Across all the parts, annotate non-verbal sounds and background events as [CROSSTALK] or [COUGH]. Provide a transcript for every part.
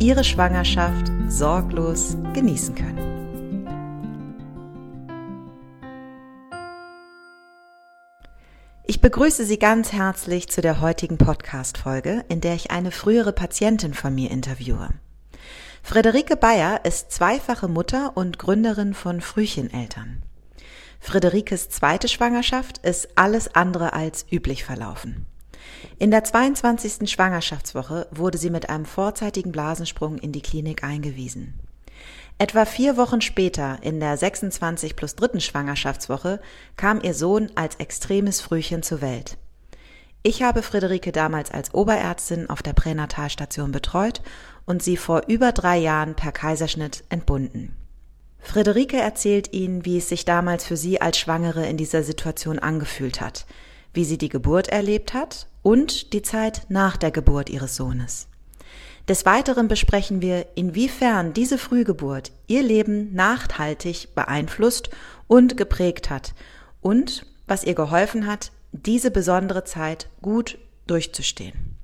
Ihre Schwangerschaft sorglos genießen können. Ich begrüße Sie ganz herzlich zu der heutigen Podcast-Folge, in der ich eine frühere Patientin von mir interviewe. Friederike Bayer ist zweifache Mutter und Gründerin von Frühcheneltern. Friederikes zweite Schwangerschaft ist alles andere als üblich verlaufen. In der 22. Schwangerschaftswoche wurde sie mit einem vorzeitigen Blasensprung in die Klinik eingewiesen. Etwa vier Wochen später, in der 26 plus dritten Schwangerschaftswoche, kam ihr Sohn als extremes Frühchen zur Welt. Ich habe Friederike damals als Oberärztin auf der Pränatalstation betreut und sie vor über drei Jahren per Kaiserschnitt entbunden. Friederike erzählt Ihnen, wie es sich damals für sie als Schwangere in dieser Situation angefühlt hat, wie sie die Geburt erlebt hat und die Zeit nach der Geburt ihres Sohnes. Des Weiteren besprechen wir, inwiefern diese Frühgeburt ihr Leben nachhaltig beeinflusst und geprägt hat und was ihr geholfen hat, diese besondere Zeit gut durchzustehen.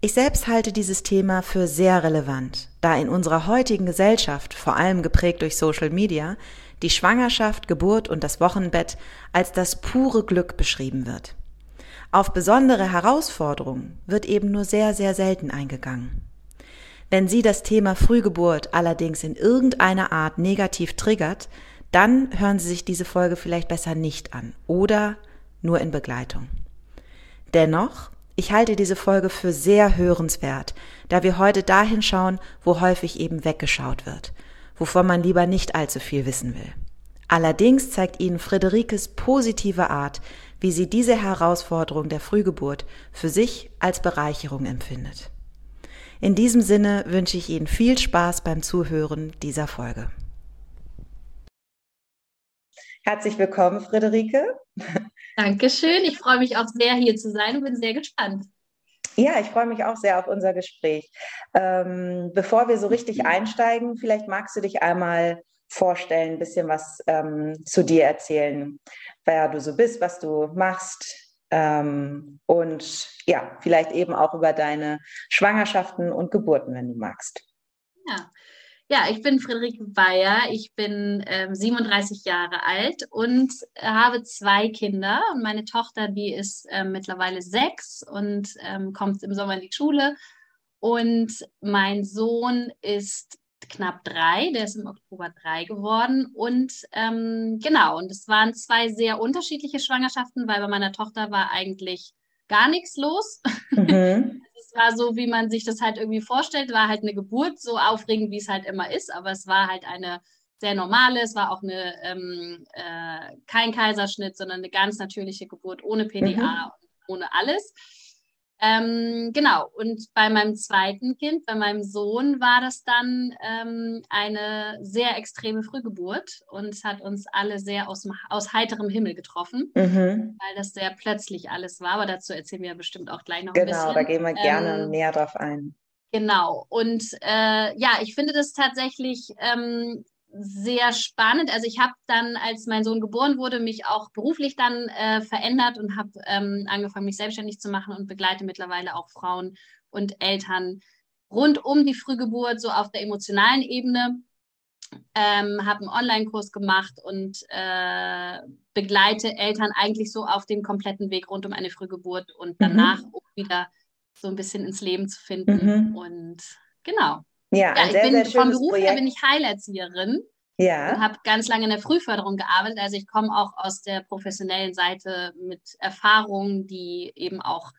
Ich selbst halte dieses Thema für sehr relevant, da in unserer heutigen Gesellschaft, vor allem geprägt durch Social Media, die Schwangerschaft, Geburt und das Wochenbett als das pure Glück beschrieben wird. Auf besondere Herausforderungen wird eben nur sehr, sehr selten eingegangen. Wenn Sie das Thema Frühgeburt allerdings in irgendeiner Art negativ triggert, dann hören Sie sich diese Folge vielleicht besser nicht an oder nur in Begleitung. Dennoch, ich halte diese Folge für sehr hörenswert, da wir heute dahin schauen, wo häufig eben weggeschaut wird, wovon man lieber nicht allzu viel wissen will. Allerdings zeigt Ihnen Friederikes positive Art, wie sie diese Herausforderung der Frühgeburt für sich als Bereicherung empfindet. In diesem Sinne wünsche ich Ihnen viel Spaß beim Zuhören dieser Folge. Herzlich willkommen, Friederike. Dankeschön. Ich freue mich auch sehr, hier zu sein und bin sehr gespannt. Ja, ich freue mich auch sehr auf unser Gespräch. Ähm, bevor wir so richtig einsteigen, vielleicht magst du dich einmal vorstellen, ein bisschen was ähm, zu dir erzählen, wer du so bist, was du machst ähm, und ja, vielleicht eben auch über deine Schwangerschaften und Geburten, wenn du magst. Ja. Ja, ich bin Friederike Bayer, ich bin ähm, 37 Jahre alt und habe zwei Kinder. Und meine Tochter, die ist ähm, mittlerweile sechs und ähm, kommt im Sommer in die Schule. Und mein Sohn ist knapp drei, der ist im Oktober drei geworden. Und ähm, genau, und es waren zwei sehr unterschiedliche Schwangerschaften, weil bei meiner Tochter war eigentlich gar nichts los. Mhm. [LAUGHS] es war so, wie man sich das halt irgendwie vorstellt, war halt eine Geburt, so aufregend, wie es halt immer ist, aber es war halt eine sehr normale, es war auch eine ähm, äh, kein Kaiserschnitt, sondern eine ganz natürliche Geburt ohne PDA mhm. ohne alles. Ähm, genau, und bei meinem zweiten Kind, bei meinem Sohn, war das dann ähm, eine sehr extreme Frühgeburt und es hat uns alle sehr aus, aus heiterem Himmel getroffen, mhm. weil das sehr plötzlich alles war. Aber dazu erzählen wir bestimmt auch gleich noch genau, ein bisschen. Genau, da gehen wir gerne ähm, näher drauf ein. Genau, und äh, ja, ich finde das tatsächlich ähm, sehr spannend. Also ich habe dann, als mein Sohn geboren wurde, mich auch beruflich dann äh, verändert und habe ähm, angefangen, mich selbstständig zu machen und begleite mittlerweile auch Frauen und Eltern rund um die Frühgeburt, so auf der emotionalen Ebene. Ähm, habe einen Online-Kurs gemacht und äh, begleite Eltern eigentlich so auf dem kompletten Weg rund um eine Frühgeburt und mhm. danach mhm. wieder so ein bisschen ins Leben zu finden. Mhm. Und genau. Ja, ja ich sehr, bin, sehr vom Beruf Projekt. her bin ich Heilerzieherin. Ja. Und habe ganz lange in der Frühförderung gearbeitet. Also ich komme auch aus der professionellen Seite mit Erfahrungen, die eben auch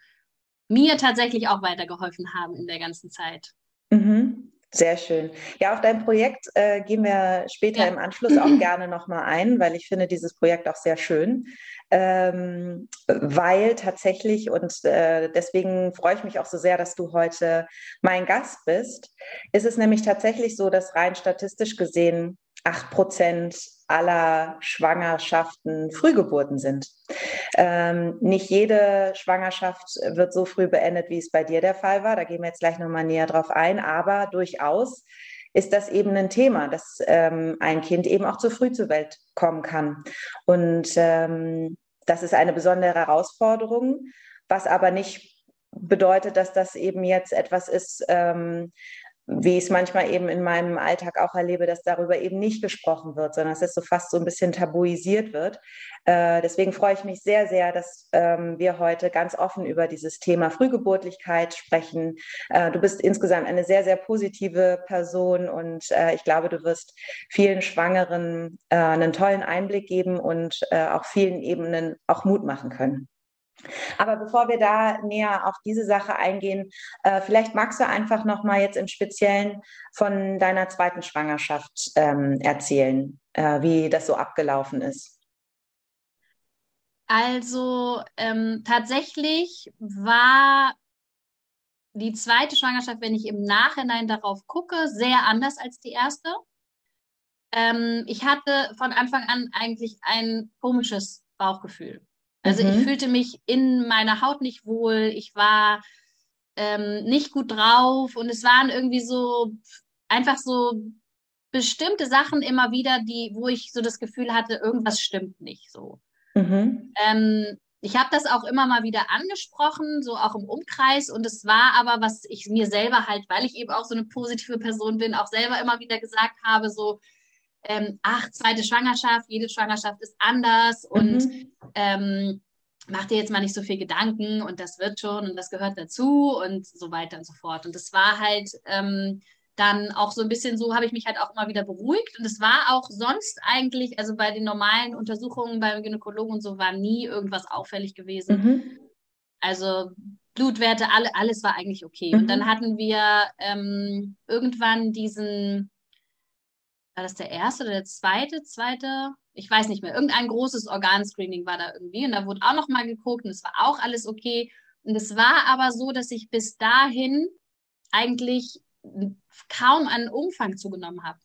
mir tatsächlich auch weitergeholfen haben in der ganzen Zeit. Mhm. Sehr schön. Ja, auf dein Projekt äh, gehen wir später ja. im Anschluss auch [CLEARS THROAT] gerne nochmal ein, weil ich finde dieses Projekt auch sehr schön. Ähm, weil tatsächlich, und äh, deswegen freue ich mich auch so sehr, dass du heute mein Gast bist, ist es nämlich tatsächlich so, dass rein statistisch gesehen acht Prozent aller Schwangerschaften Frühgeburten sind. Ähm, nicht jede Schwangerschaft wird so früh beendet, wie es bei dir der Fall war. Da gehen wir jetzt gleich nochmal näher drauf ein. Aber durchaus ist das eben ein Thema, dass ähm, ein Kind eben auch zu früh zur Welt kommen kann. Und ähm, das ist eine besondere Herausforderung, was aber nicht bedeutet, dass das eben jetzt etwas ist, ähm, wie ich es manchmal eben in meinem Alltag auch erlebe, dass darüber eben nicht gesprochen wird, sondern dass es so fast so ein bisschen tabuisiert wird. Äh, deswegen freue ich mich sehr, sehr, dass ähm, wir heute ganz offen über dieses Thema Frühgeburtlichkeit sprechen. Äh, du bist insgesamt eine sehr, sehr positive Person und äh, ich glaube, du wirst vielen Schwangeren äh, einen tollen Einblick geben und äh, auch vielen Ebenen auch Mut machen können. Aber bevor wir da näher auf diese Sache eingehen, äh, vielleicht magst du einfach noch mal jetzt im Speziellen von deiner zweiten Schwangerschaft ähm, erzählen, äh, wie das so abgelaufen ist. Also ähm, tatsächlich war die zweite Schwangerschaft, wenn ich im Nachhinein darauf gucke, sehr anders als die erste. Ähm, ich hatte von Anfang an eigentlich ein komisches Bauchgefühl. Also mhm. ich fühlte mich in meiner Haut nicht wohl, ich war ähm, nicht gut drauf und es waren irgendwie so einfach so bestimmte Sachen immer wieder, die, wo ich so das Gefühl hatte, irgendwas stimmt nicht so. Mhm. Ähm, ich habe das auch immer mal wieder angesprochen, so auch im Umkreis. Und es war aber, was ich mir selber halt, weil ich eben auch so eine positive Person bin, auch selber immer wieder gesagt habe, so, ähm, ach, zweite Schwangerschaft, jede Schwangerschaft ist anders und mhm. ähm, mach dir jetzt mal nicht so viel Gedanken und das wird schon und das gehört dazu und so weiter und so fort. Und das war halt ähm, dann auch so ein bisschen so, habe ich mich halt auch immer wieder beruhigt. Und es war auch sonst eigentlich, also bei den normalen Untersuchungen beim Gynäkologen und so, war nie irgendwas auffällig gewesen. Mhm. Also Blutwerte, alle, alles war eigentlich okay. Mhm. Und dann mhm. hatten wir ähm, irgendwann diesen war das der erste oder der zweite, zweite, ich weiß nicht mehr, irgendein großes Organscreening war da irgendwie und da wurde auch nochmal geguckt und es war auch alles okay. Und es war aber so, dass ich bis dahin eigentlich kaum an Umfang zugenommen habe.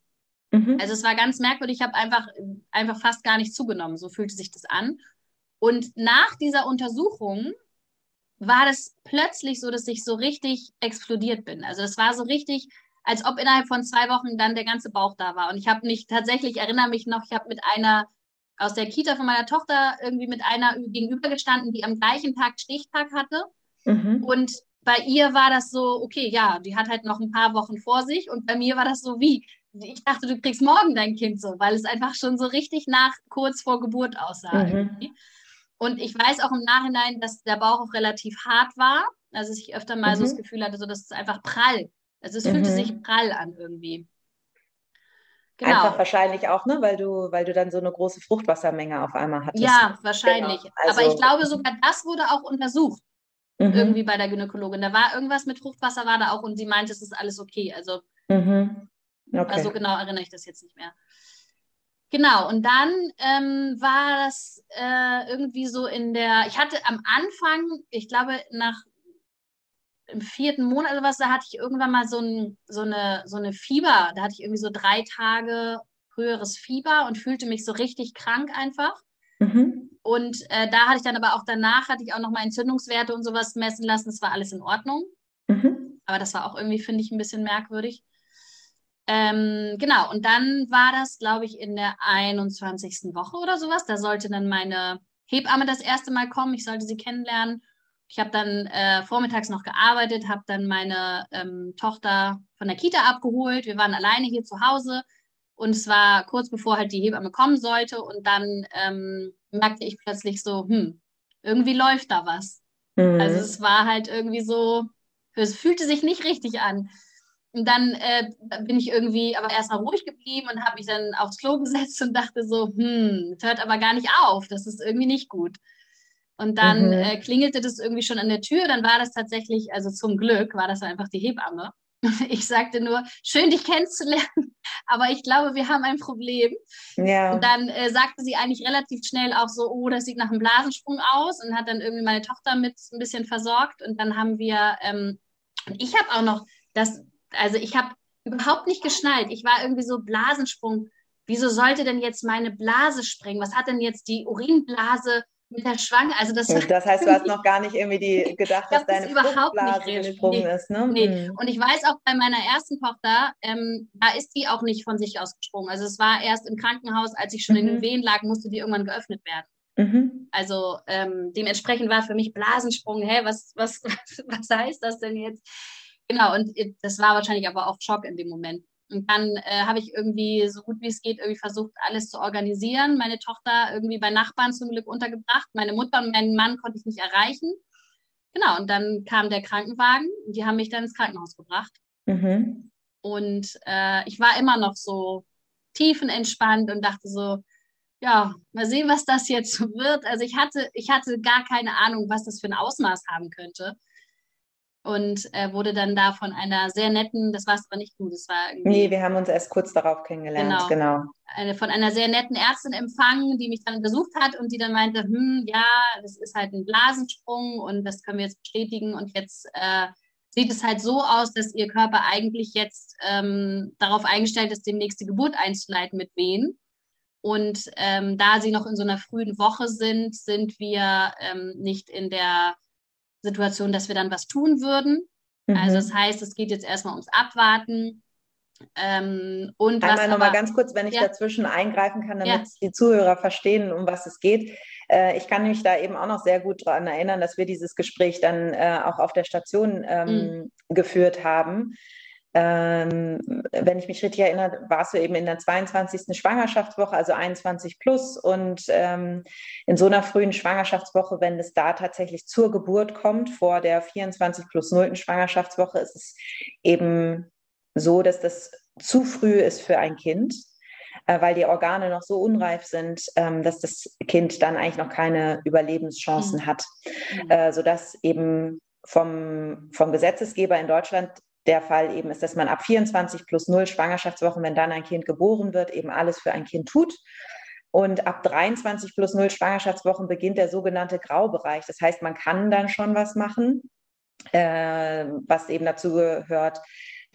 Mhm. Also es war ganz merkwürdig, ich habe einfach, einfach fast gar nicht zugenommen, so fühlte sich das an. Und nach dieser Untersuchung war das plötzlich so, dass ich so richtig explodiert bin. Also es war so richtig, als ob innerhalb von zwei Wochen dann der ganze Bauch da war. Und ich habe mich tatsächlich, erinnere mich noch, ich habe mit einer aus der Kita von meiner Tochter irgendwie mit einer gegenübergestanden, die am gleichen Tag Stichtag hatte. Mhm. Und bei ihr war das so, okay, ja, die hat halt noch ein paar Wochen vor sich. Und bei mir war das so wie, ich dachte, du kriegst morgen dein Kind so, weil es einfach schon so richtig nach kurz vor Geburt aussah. Mhm. Und ich weiß auch im Nachhinein, dass der Bauch auch relativ hart war. Also ich öfter mal mhm. so das mhm. Gefühl hatte, so dass es einfach prall also es mhm. fühlte sich prall an irgendwie. Genau. Einfach wahrscheinlich auch, ne, weil du, weil du dann so eine große Fruchtwassermenge auf einmal hattest. Ja, wahrscheinlich. Genau. Also, Aber ich glaube, sogar das wurde auch untersucht. Mhm. Irgendwie bei der Gynäkologin. Da war irgendwas mit Fruchtwasser, war da auch und sie meinte, es ist alles okay. Also, mhm. okay. also genau erinnere ich das jetzt nicht mehr. Genau, und dann ähm, war das äh, irgendwie so in der, ich hatte am Anfang, ich glaube, nach im vierten Monat oder was, da hatte ich irgendwann mal so, ein, so, eine, so eine Fieber. Da hatte ich irgendwie so drei Tage höheres Fieber und fühlte mich so richtig krank einfach. Mhm. Und äh, da hatte ich dann aber auch danach, hatte ich auch noch mal Entzündungswerte und sowas messen lassen. Es war alles in Ordnung. Mhm. Aber das war auch irgendwie, finde ich, ein bisschen merkwürdig. Ähm, genau, und dann war das, glaube ich, in der 21. Woche oder sowas. Da sollte dann meine Hebamme das erste Mal kommen. Ich sollte sie kennenlernen. Ich habe dann äh, vormittags noch gearbeitet, habe dann meine ähm, Tochter von der Kita abgeholt. Wir waren alleine hier zu Hause und es war kurz bevor halt die Hebamme kommen sollte und dann ähm, merkte ich plötzlich so, hm, irgendwie läuft da was. Mhm. Also es war halt irgendwie so, es fühlte sich nicht richtig an. Und dann äh, bin ich irgendwie aber erstmal ruhig geblieben und habe mich dann aufs Klo [LAUGHS] gesetzt und dachte so, hm, es hört aber gar nicht auf, das ist irgendwie nicht gut. Und dann mhm. äh, klingelte das irgendwie schon an der Tür. Dann war das tatsächlich, also zum Glück war das einfach die Hebamme. [LAUGHS] Ich sagte nur, schön dich kennenzulernen, [LAUGHS] aber ich glaube, wir haben ein Problem. Ja. Und dann äh, sagte sie eigentlich relativ schnell auch so, oh, das sieht nach einem Blasensprung aus und hat dann irgendwie meine Tochter mit ein bisschen versorgt. Und dann haben wir, ähm, ich habe auch noch das, also ich habe überhaupt nicht geschnallt. Ich war irgendwie so Blasensprung. Wieso sollte denn jetzt meine Blase springen? Was hat denn jetzt die Urinblase mit der Schwange. Also das, [LAUGHS] das heißt, du hast noch gar nicht irgendwie die gedacht, dass deine Fruchtblase gesprungen nee, ist. Ne? Nee. Mhm. Und ich weiß auch bei meiner ersten Tochter, ähm, da ist die auch nicht von sich aus gesprungen. Also es war erst im Krankenhaus, als ich schon mhm. in den Wehen lag, musste die irgendwann geöffnet werden. Mhm. Also ähm, dementsprechend war für mich Blasensprung, hä, was, was, was, [LAUGHS] was heißt das denn jetzt? Genau, und das war wahrscheinlich aber auch Schock in dem Moment. Und dann äh, habe ich irgendwie so gut wie es geht irgendwie versucht, alles zu organisieren. Meine Tochter irgendwie bei Nachbarn zum Glück untergebracht. Meine Mutter und meinen Mann konnte ich nicht erreichen. Genau, und dann kam der Krankenwagen und die haben mich dann ins Krankenhaus gebracht. Mhm. Und äh, ich war immer noch so tiefenentspannt und dachte so, ja, mal sehen, was das jetzt [LAUGHS] wird. Also ich hatte, ich hatte gar keine Ahnung, was das für ein Ausmaß haben könnte und äh, wurde dann da von einer sehr netten, das war es aber nicht du, das war irgendwie. Nee, wir haben uns erst kurz darauf kennengelernt, genau. genau. Von einer sehr netten Ärztin empfangen, die mich dann besucht hat und die dann meinte, hm, ja, das ist halt ein Blasensprung und das können wir jetzt bestätigen und jetzt äh, sieht es halt so aus, dass ihr Körper eigentlich jetzt ähm, darauf eingestellt ist, demnächst die Geburt einzuleiten mit Wehen. Und ähm, da sie noch in so einer frühen Woche sind, sind wir ähm, nicht in der Situation, dass wir dann was tun würden. Mhm. Also das heißt, es geht jetzt erstmal ums Abwarten. Ähm, und Einmal nochmal ganz kurz, wenn ich ja. dazwischen eingreifen kann, damit ja. die Zuhörer verstehen, um was es geht. Äh, ich kann mich da eben auch noch sehr gut daran erinnern, dass wir dieses Gespräch dann äh, auch auf der Station ähm, mhm. geführt haben ähm, wenn ich mich richtig erinnere, warst du eben in der 22. Schwangerschaftswoche, also 21 plus. Und ähm, in so einer frühen Schwangerschaftswoche, wenn es da tatsächlich zur Geburt kommt, vor der 24 plus 0. Schwangerschaftswoche, ist es eben so, dass das zu früh ist für ein Kind, äh, weil die Organe noch so unreif sind, ähm, dass das Kind dann eigentlich noch keine Überlebenschancen mhm. hat, mhm. äh, sodass eben vom, vom Gesetzesgeber in Deutschland der Fall eben ist, dass man ab 24 plus 0 Schwangerschaftswochen, wenn dann ein Kind geboren wird, eben alles für ein Kind tut. Und ab 23 plus 0 Schwangerschaftswochen beginnt der sogenannte Graubereich. Das heißt, man kann dann schon was machen, äh, was eben dazu gehört,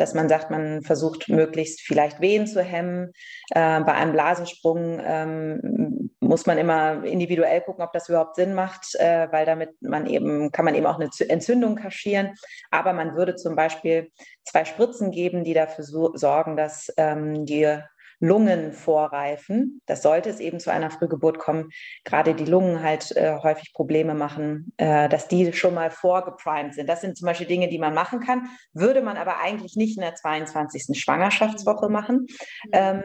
dass man sagt, man versucht möglichst vielleicht Wehen zu hemmen. Äh, bei einem Blasensprung ähm, muss man immer individuell gucken, ob das überhaupt Sinn macht, äh, weil damit man eben, kann man eben auch eine Entzündung kaschieren. Aber man würde zum Beispiel zwei Spritzen geben, die dafür so, sorgen, dass ähm, die Lungen vorreifen. Das sollte es eben zu einer Frühgeburt kommen, gerade die Lungen halt äh, häufig Probleme machen, äh, dass die schon mal vorgeprimed sind. Das sind zum Beispiel Dinge, die man machen kann, würde man aber eigentlich nicht in der 22. Schwangerschaftswoche machen. Mhm. Ähm,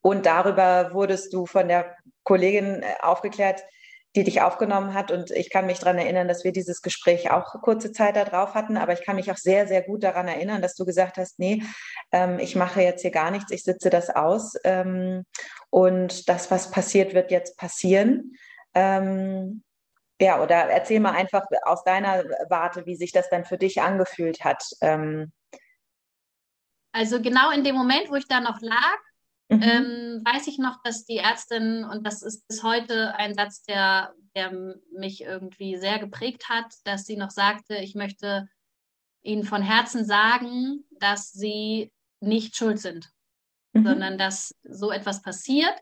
und darüber wurdest du von der Kollegin äh, aufgeklärt, die dich aufgenommen hat. Und ich kann mich daran erinnern, dass wir dieses Gespräch auch kurze Zeit darauf hatten. Aber ich kann mich auch sehr, sehr gut daran erinnern, dass du gesagt hast, nee, ähm, ich mache jetzt hier gar nichts, ich sitze das aus. Ähm, und das, was passiert, wird jetzt passieren. Ähm, ja, oder erzähl mal einfach aus deiner Warte, wie sich das dann für dich angefühlt hat. Ähm. also genau in dem Moment, wo ich da noch lag, Mhm. Ähm, weiß ich noch, dass die Ärztin, und das ist bis heute ein Satz, der, der mich irgendwie sehr geprägt hat, dass sie noch sagte, ich möchte Ihnen von Herzen sagen, dass Sie nicht schuld sind, mhm. sondern dass so etwas passiert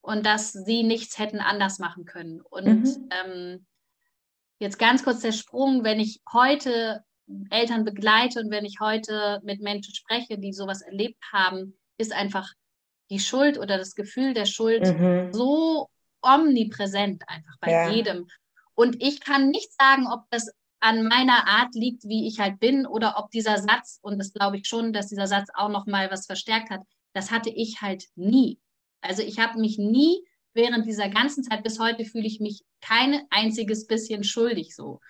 und dass Sie nichts hätten anders machen können. Und mhm. ähm, jetzt ganz kurz der Sprung, wenn ich heute Eltern begleite und wenn ich heute mit Menschen spreche, die sowas erlebt haben, ist einfach die Schuld oder das Gefühl der Schuld mhm. so omnipräsent einfach bei ja. jedem. Und ich kann nicht sagen, ob das an meiner Art liegt, wie ich halt bin, oder ob dieser Satz, und das glaube ich schon, dass dieser Satz auch noch mal was verstärkt hat, das hatte ich halt nie. Also ich habe mich nie während dieser ganzen Zeit bis heute fühle ich mich kein einziges bisschen schuldig so.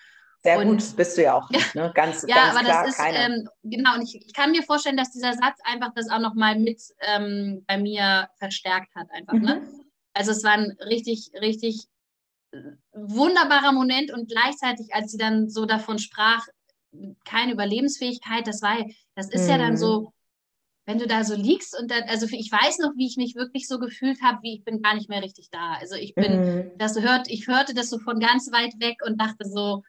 Sehr und, gut bist du ja auch ne? Ganz, ja, ganz aber klar, das ist, ähm, genau, und ich, ich, kann mir vorstellen, dass dieser Satz einfach das auch nochmal mit ähm, bei mir verstärkt hat, einfach, ne? mhm. ne? Also es war ein richtig, richtig äh, wunderbarer Moment und gleichzeitig, als sie dann so davon sprach, keine Überlebensfähigkeit. Das war, das ist mhm. ja dann mhm. so, wenn du da so liegst und dann, also ich weiß noch, wie ich mich wirklich so gefühlt habe, wie ich bin gar nicht mehr richtig da. Also ich bin, mhm. das hört, ich hörte das so von ganz weit weg und dachte so,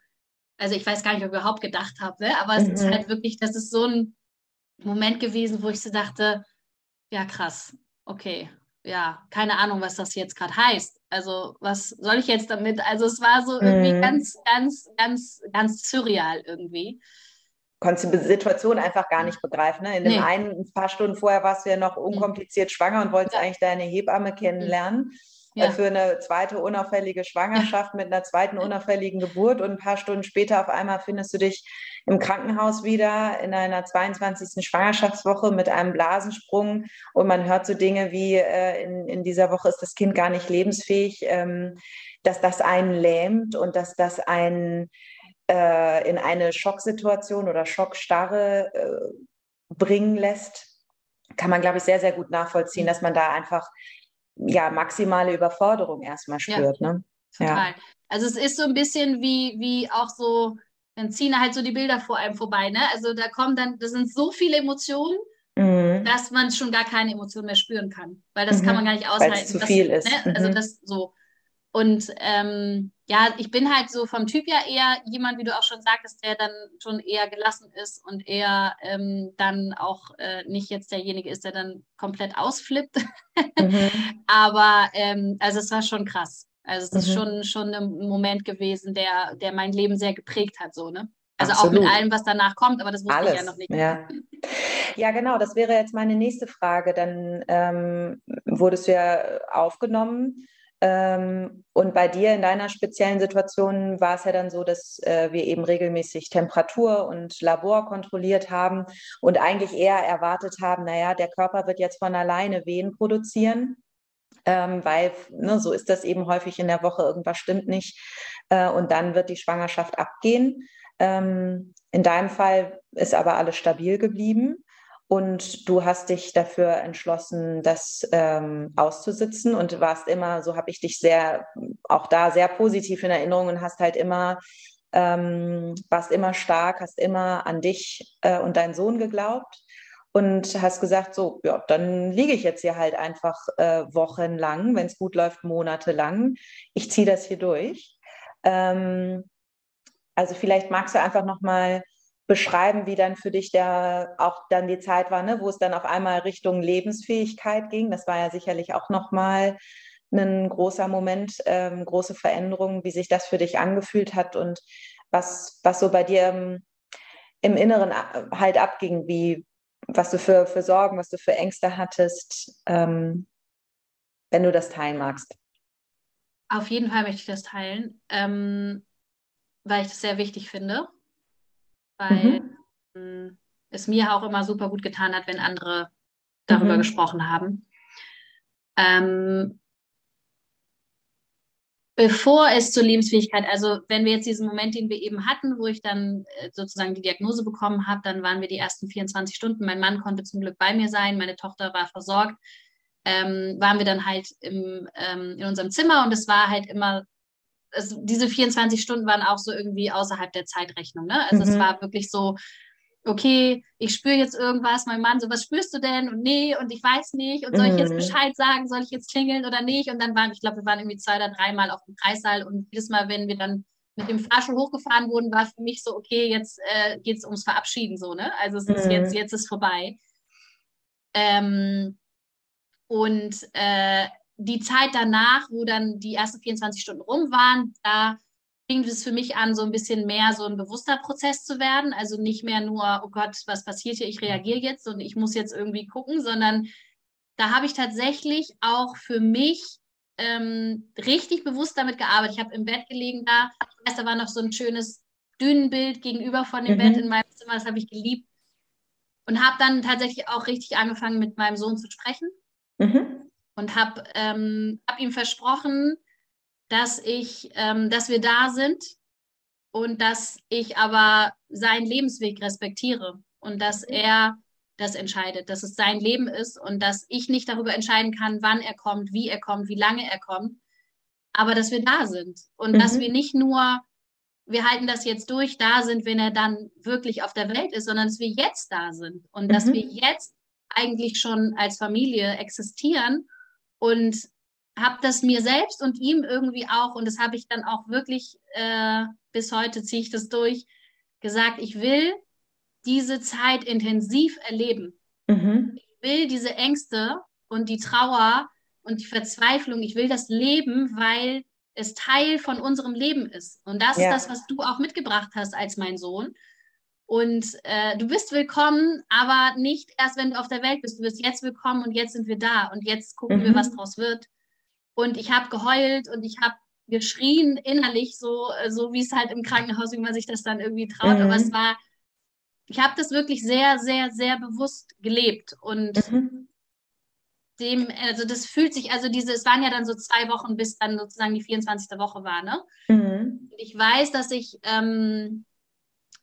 also ich weiß gar nicht, ob ich überhaupt gedacht habe, ne? aber es mhm. ist halt wirklich, das ist so ein Moment gewesen, wo ich so dachte, ja krass, okay, ja, keine Ahnung, was das jetzt gerade heißt. Also was soll ich jetzt damit? Also es war so irgendwie mhm. ganz, ganz, ganz, ganz surreal irgendwie konntest die Situation einfach gar nicht begreifen. Ne? In nee. den einen, ein paar Stunden vorher warst du ja noch mhm. unkompliziert schwanger und wolltest ja. eigentlich deine Hebamme mhm. kennenlernen. Ja. Für eine zweite unauffällige Schwangerschaft mit einer zweiten unauffälligen Geburt und ein paar Stunden später auf einmal findest du dich im Krankenhaus wieder in einer 22. Schwangerschaftswoche mit einem Blasensprung und man hört so Dinge wie äh, in, in dieser Woche ist das Kind gar nicht lebensfähig, ähm, dass das einen lähmt und dass das einen äh, in eine Schocksituation oder Schockstarre äh, bringen lässt, kann man, glaube ich, sehr, sehr gut nachvollziehen, mhm. dass man da einfach ja maximale Überforderung erstmal spürt. Ja, ne? Total. Ja. Also es ist so ein bisschen wie, wie auch so, dann ziehen halt so die Bilder vor einem vorbei. Ne? Also da kommen dann, das sind so viele Emotionen, mhm. dass man schon gar keine Emotionen mehr spüren kann. Weil das mhm. kann man gar nicht aushalten. Weil es zu viel das, ist. Ne? Also mhm. das so. Und ähm, ja, ich bin halt so vom Typ ja eher jemand, wie du auch schon sagtest, der dann schon eher gelassen ist und eher ähm, dann auch äh, nicht jetzt derjenige ist, der dann komplett ausflippt. Mhm. [LAUGHS] Aber ähm, also es war schon krass. Also es mhm. ist schon, schon ein Moment gewesen, der, der mein Leben sehr geprägt hat, so, ne? Also Absolut. auch mit allem, was danach kommt, aber das wusste Alles. ich ja noch nicht. Ja. ja, genau, das wäre jetzt meine nächste Frage. Dann ähm, wurdest du ja aufgenommen und bei dir in deiner speziellen Situation war es ja dann so, dass äh, wir eben regelmäßig Temperatur und Labor kontrolliert haben und eigentlich eher erwartet haben, naja, der Körper wird jetzt von alleine Wehen produzieren. Ähm, weil ne, so ist das eben häufig in der Woche, irgendwas stimmt nicht äh, und dann wird die Schwangerschaft abgehen. Ähm, in deinem Fall ist aber alles stabil geblieben. Und du hast dich dafür entschlossen, das ähm, auszusitzen und warst immer, so habe ich dich sehr, auch da sehr positiv in Erinnerung und hast halt immer, ähm, warst immer stark, hast immer an dich äh, und deinen Sohn geglaubt und hast gesagt, so, ja, dann liege ich jetzt hier halt einfach äh, wochenlang, wenn es gut läuft, monatelang. Ich ziehe das hier durch. Ähm, also vielleicht magst du einfach nochmal beschreiben, wie dann für dich der auch dann die Zeit war, ne, wo es dann auf einmal Richtung Lebensfähigkeit ging. Das war ja sicherlich auch nochmal ein großer Moment, ähm, große Veränderung, wie sich das für dich angefühlt hat und was, was so bei dir im, im Inneren äh, halt abging, wie was du für, für Sorgen, was du für Ängste hattest, ähm, wenn du das teilen magst. Auf jeden Fall möchte ich das teilen, ähm, weil ich das sehr wichtig finde weil mhm. es mir auch immer super gut getan hat, wenn andere darüber mhm. gesprochen haben. Ähm, bevor es zur Lebensfähigkeit, also wenn wir jetzt diesen Moment, den wir eben hatten, wo ich dann äh, sozusagen die Diagnose bekommen habe, dann waren wir die ersten 24 Stunden. Mein Mann konnte zum Glück bei mir sein, meine Tochter war versorgt. Ähm, waren wir dann halt im, ähm, in unserem Zimmer und es war halt immer also diese 24 Stunden waren auch so irgendwie außerhalb der Zeitrechnung. Ne? Also mhm. es war wirklich so, okay, ich spüre jetzt irgendwas, mein Mann so, was spürst du denn? Und nee, und ich weiß nicht. Und soll ich jetzt mhm. Bescheid sagen? Soll ich jetzt klingeln oder nicht? Und dann waren, ich glaube, wir waren irgendwie zwei oder dreimal auf dem Kreissaal und jedes Mal, wenn wir dann mit dem Fahrstuhl hochgefahren wurden, war für mich so, okay, jetzt äh, geht es ums Verabschieden so, ne? Also es ist mhm. jetzt, jetzt ist vorbei. Ähm, und äh, die Zeit danach, wo dann die ersten 24 Stunden rum waren, da fing es für mich an, so ein bisschen mehr so ein bewusster Prozess zu werden. Also nicht mehr nur, oh Gott, was passiert hier, ich reagiere jetzt und ich muss jetzt irgendwie gucken, sondern da habe ich tatsächlich auch für mich ähm, richtig bewusst damit gearbeitet. Ich habe im Bett gelegen da, ich weiß, da war noch so ein schönes Dünenbild gegenüber von dem mhm. Bett in meinem Zimmer, das habe ich geliebt. Und habe dann tatsächlich auch richtig angefangen, mit meinem Sohn zu sprechen. Mhm und habe ähm, hab ihm versprochen, dass ich, ähm, dass wir da sind und dass ich aber seinen Lebensweg respektiere und dass mhm. er das entscheidet, dass es sein Leben ist und dass ich nicht darüber entscheiden kann, wann er kommt, wie er kommt, wie lange er kommt, aber dass wir da sind und mhm. dass wir nicht nur wir halten das jetzt durch, da sind, wenn er dann wirklich auf der Welt ist, sondern dass wir jetzt da sind und mhm. dass wir jetzt eigentlich schon als Familie existieren und habe das mir selbst und ihm irgendwie auch, und das habe ich dann auch wirklich, äh, bis heute ziehe ich das durch, gesagt, ich will diese Zeit intensiv erleben. Mhm. Ich will diese Ängste und die Trauer und die Verzweiflung, ich will das leben, weil es Teil von unserem Leben ist. Und das ja. ist das, was du auch mitgebracht hast als mein Sohn. Und äh, du bist willkommen, aber nicht erst, wenn du auf der Welt bist. Du bist jetzt willkommen und jetzt sind wir da und jetzt gucken mhm. wir, was draus wird. Und ich habe geheult und ich habe geschrien innerlich, so, äh, so wie es halt im Krankenhaus, wie man sich das dann irgendwie traut. Mhm. Aber es war, ich habe das wirklich sehr, sehr, sehr bewusst gelebt. Und mhm dem, also das fühlt sich, also diese, es waren ja dann so zwei Wochen, bis dann sozusagen die 24. Woche war, ne? Mhm. Ich weiß, dass ich ähm,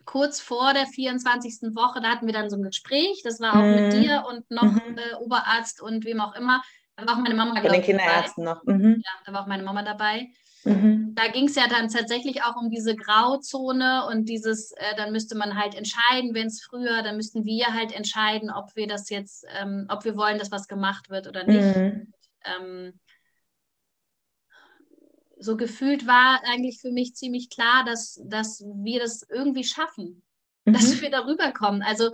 kurz vor der 24. Woche, da hatten wir dann so ein Gespräch, das war auch mhm. mit dir und noch mhm. äh, Oberarzt und wem auch immer. Da war auch meine Mama, glaube ich. den Kinderärzten dabei. noch. Mhm. Ja, da war auch meine Mama dabei. Mhm. Da ging es ja dann tatsächlich auch um diese Grauzone und dieses, äh, dann müsste man halt entscheiden, wenn es früher, dann müssten wir halt entscheiden, ob wir das jetzt, ähm, ob wir wollen, dass was gemacht wird oder nicht. Mhm. Ähm, so gefühlt war eigentlich für mich ziemlich klar, dass, dass wir das irgendwie schaffen, mhm. dass wir darüber kommen. Also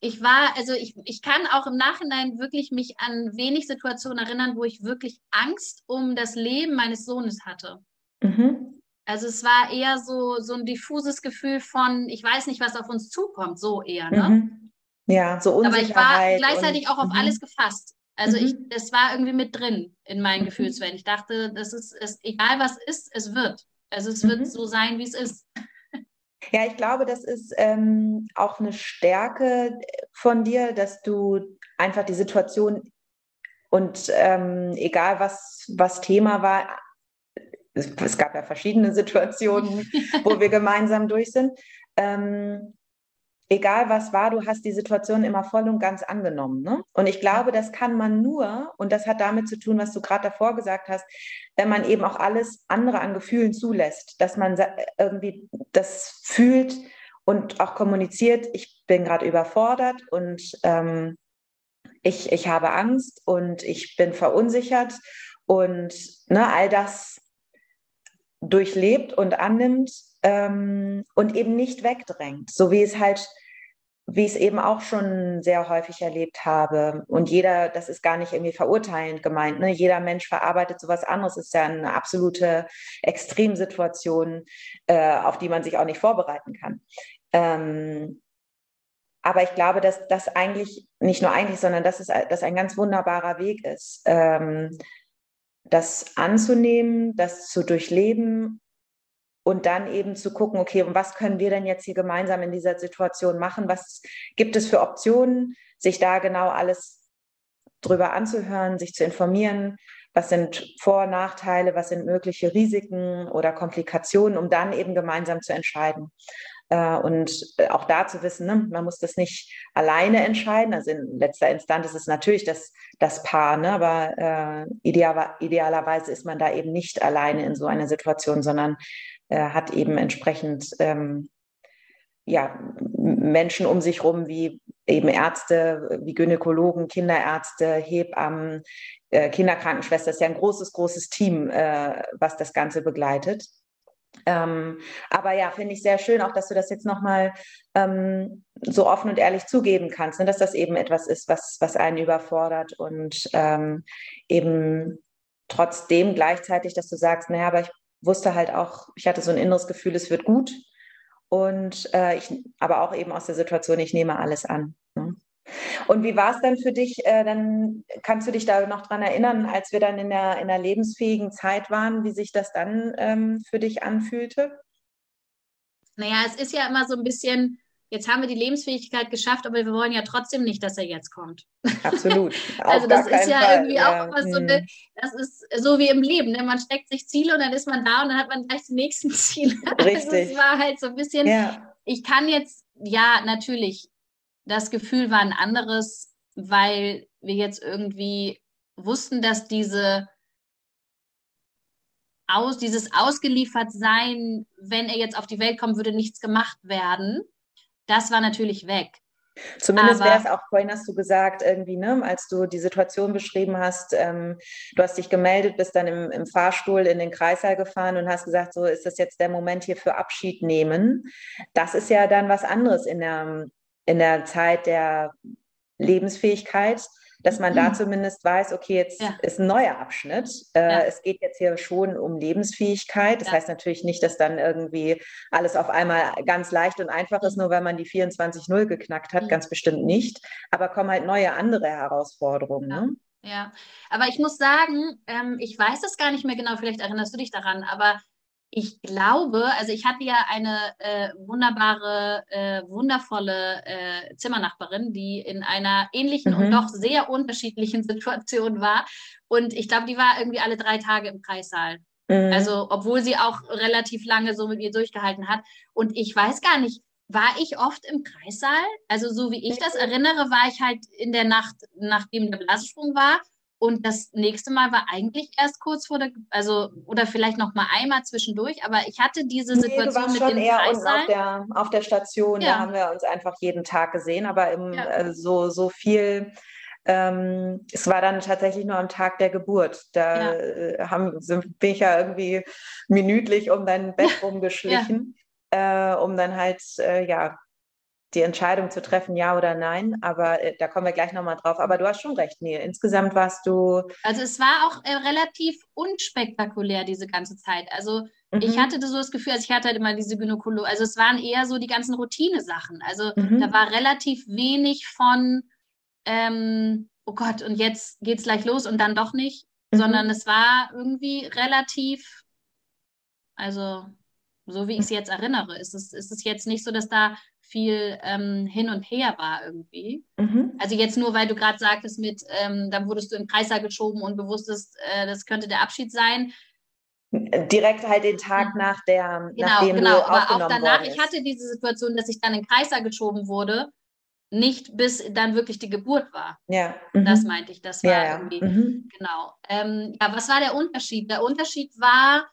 ich war, also ich, ich kann auch im Nachhinein wirklich mich an wenig Situationen erinnern, wo ich wirklich Angst um das Leben meines Sohnes hatte. Mhm. Also es war eher so, so ein diffuses Gefühl von, ich weiß nicht, was auf uns zukommt, so eher. Ne? Mhm. Ja, so Unsicherheit. Aber ich war gleichzeitig und, auch auf mhm. alles gefasst. Also ich, mhm. das war irgendwie mit drin in meinen mhm. Gefühlswelt. Ich dachte, das ist, ist, egal was ist, es wird. Also es wird so sein, wie es ist. Ja, ich glaube, das ist ähm, auch eine Stärke von dir, dass du einfach die Situation und ähm, egal was, was Thema war, es, es, gab ja verschiedene Situationen, wo wir [LAUGHS] gemeinsam durch sind. Ähm, egal was war, du hast die Situation immer voll und ganz angenommen. Ne? Und ich glaube, das kann man nur, und das hat damit zu tun, was du gerade davor gesagt hast, wenn man eben auch alles andere an Gefühlen zulässt, dass man irgendwie das fühlt und auch kommuniziert, ich bin gerade überfordert und ähm, ich, ich habe Angst und ich bin verunsichert und ne, all das durchlebt und annimmt ähm, und eben nicht wegdrängt, so wie es halt, wie ich es eben auch schon sehr häufig erlebt habe. Und jeder, das ist gar nicht irgendwie verurteilend gemeint, ne? jeder Mensch verarbeitet sowas anderes, ist ja eine absolute Extremsituation, äh, auf die man sich auch nicht vorbereiten kann. Ähm, aber ich glaube, dass das eigentlich, nicht nur eigentlich, sondern dass es dass ein ganz wunderbarer Weg ist, ähm, das anzunehmen, das zu durchleben und dann eben zu gucken, okay, und was können wir denn jetzt hier gemeinsam in dieser Situation machen? Was gibt es für Optionen, sich da genau alles drüber anzuhören, sich zu informieren? Was sind Vor- und Nachteile? Was sind mögliche Risiken oder Komplikationen, um dann eben gemeinsam zu entscheiden? Äh, und auch da zu wissen, ne, man muss das nicht alleine entscheiden. Also in letzter Instanz ist es natürlich das, das Paar, ne, aber äh, ideal, idealerweise ist man da eben nicht alleine in so einer Situation, sondern äh, hat eben entsprechend ähm, ja, Menschen um sich rum, wie eben Ärzte, wie Gynäkologen, Kinderärzte, Hebammen, äh, Kinderkrankenschwester. Das ist ja ein großes, großes Team, äh, was das Ganze begleitet. Ähm, aber ja, finde ich sehr schön, auch dass du das jetzt nochmal ähm, so offen und ehrlich zugeben kannst, ne, dass das eben etwas ist, was, was einen überfordert und ähm, eben trotzdem gleichzeitig, dass du sagst, naja, aber ich wusste halt auch, ich hatte so ein inneres Gefühl, es wird gut. Und äh, ich, aber auch eben aus der Situation, ich nehme alles an. Ne? Und wie war es dann für dich? Äh, dann kannst du dich da noch dran erinnern, als wir dann in der, in der lebensfähigen Zeit waren, wie sich das dann ähm, für dich anfühlte? Naja, es ist ja immer so ein bisschen, jetzt haben wir die Lebensfähigkeit geschafft, aber wir wollen ja trotzdem nicht, dass er jetzt kommt. Absolut. [LAUGHS] also das ist ja Fall. irgendwie ja. auch immer so eine, hm. das ist so wie im Leben. Ne? Man steckt sich Ziele und dann ist man da und dann hat man gleich die nächsten [LAUGHS] Ziele. Richtig. Also es war halt so ein bisschen, ja. ich kann jetzt, ja, natürlich, das Gefühl war ein anderes, weil wir jetzt irgendwie wussten, dass diese aus, dieses ausgeliefert sein, wenn er jetzt auf die Welt kommt, würde nichts gemacht werden. Das war natürlich weg. Zumindest wäre es auch, vorhin hast du gesagt, irgendwie, ne, als du die Situation beschrieben hast, ähm, du hast dich gemeldet, bist dann im, im, Fahrstuhl in den Kreissaal gefahren und hast gesagt, so ist das jetzt der Moment hier für Abschied nehmen. Das ist ja dann was anderes in der, in der Zeit der Lebensfähigkeit dass man da mhm. zumindest weiß, okay, jetzt ja. ist ein neuer Abschnitt. Äh, ja. Es geht jetzt hier schon um Lebensfähigkeit. Das ja. heißt natürlich nicht, dass dann irgendwie alles auf einmal ganz leicht und einfach ist, nur weil man die 24-0 geknackt hat, mhm. ganz bestimmt nicht. Aber kommen halt neue andere Herausforderungen. Ne? Ja, aber ich muss sagen, ähm, ich weiß es gar nicht mehr genau, vielleicht erinnerst du dich daran, aber ich glaube, also ich hatte ja eine äh, wunderbare, äh, wundervolle äh, Zimmernachbarin, die in einer ähnlichen mhm. und doch sehr unterschiedlichen Situation war. Und ich glaube, die war irgendwie alle drei Tage im Kreissaal. Mhm. Also, obwohl sie auch relativ lange so mit mir durchgehalten hat. Und ich weiß gar nicht, war ich oft im Kreissaal? Also, so wie ich das erinnere, war ich halt in der Nacht, nachdem der Blasensprung war. Und das nächste Mal war eigentlich erst kurz vor der, also oder vielleicht noch mal einmal zwischendurch, aber ich hatte diese Situation nee, du mit schon eher unten auf der, auf der Station, ja. da haben wir uns einfach jeden Tag gesehen, aber im, ja. äh, so, so viel ähm, es war dann tatsächlich nur am Tag der Geburt. Da ja. Äh, haben, sind, bin ich ja irgendwie minütlich um dein Bett rumgeschlichen, äh, um dann halt äh, ja die Entscheidung zu treffen, ja oder nein. Aber äh, da kommen wir gleich nochmal drauf. Aber du hast schon recht, Neil. Insgesamt warst du. Also es war auch äh, relativ unspektakulär diese ganze Zeit. Also mhm. ich hatte so das Gefühl, also ich hatte halt immer diese Gynäkologie, also es waren eher so die ganzen Routine-Sachen. Also mhm. da war relativ wenig von, ähm, oh Gott, und jetzt geht's gleich los und dann doch nicht, mhm. sondern es war irgendwie relativ, also so wie ich es jetzt erinnere, ist es, ist es jetzt nicht so, dass da viel ähm, hin und her war irgendwie. Mhm. Also jetzt nur, weil du gerade sagtest mit, ähm, dann wurdest du in den Kreislauf geschoben und du wusstest, äh, das könnte der Abschied sein. Direkt halt den Tag mhm. nach der, genau, nachdem genau. du Aber auch danach, ich hatte diese Situation, dass ich dann in den Kreislauf geschoben wurde, nicht bis dann wirklich die Geburt war. Ja. Mhm. Das meinte ich, das war ja, ja. irgendwie, mhm. genau. Ähm, ja, was war der Unterschied? Der Unterschied war,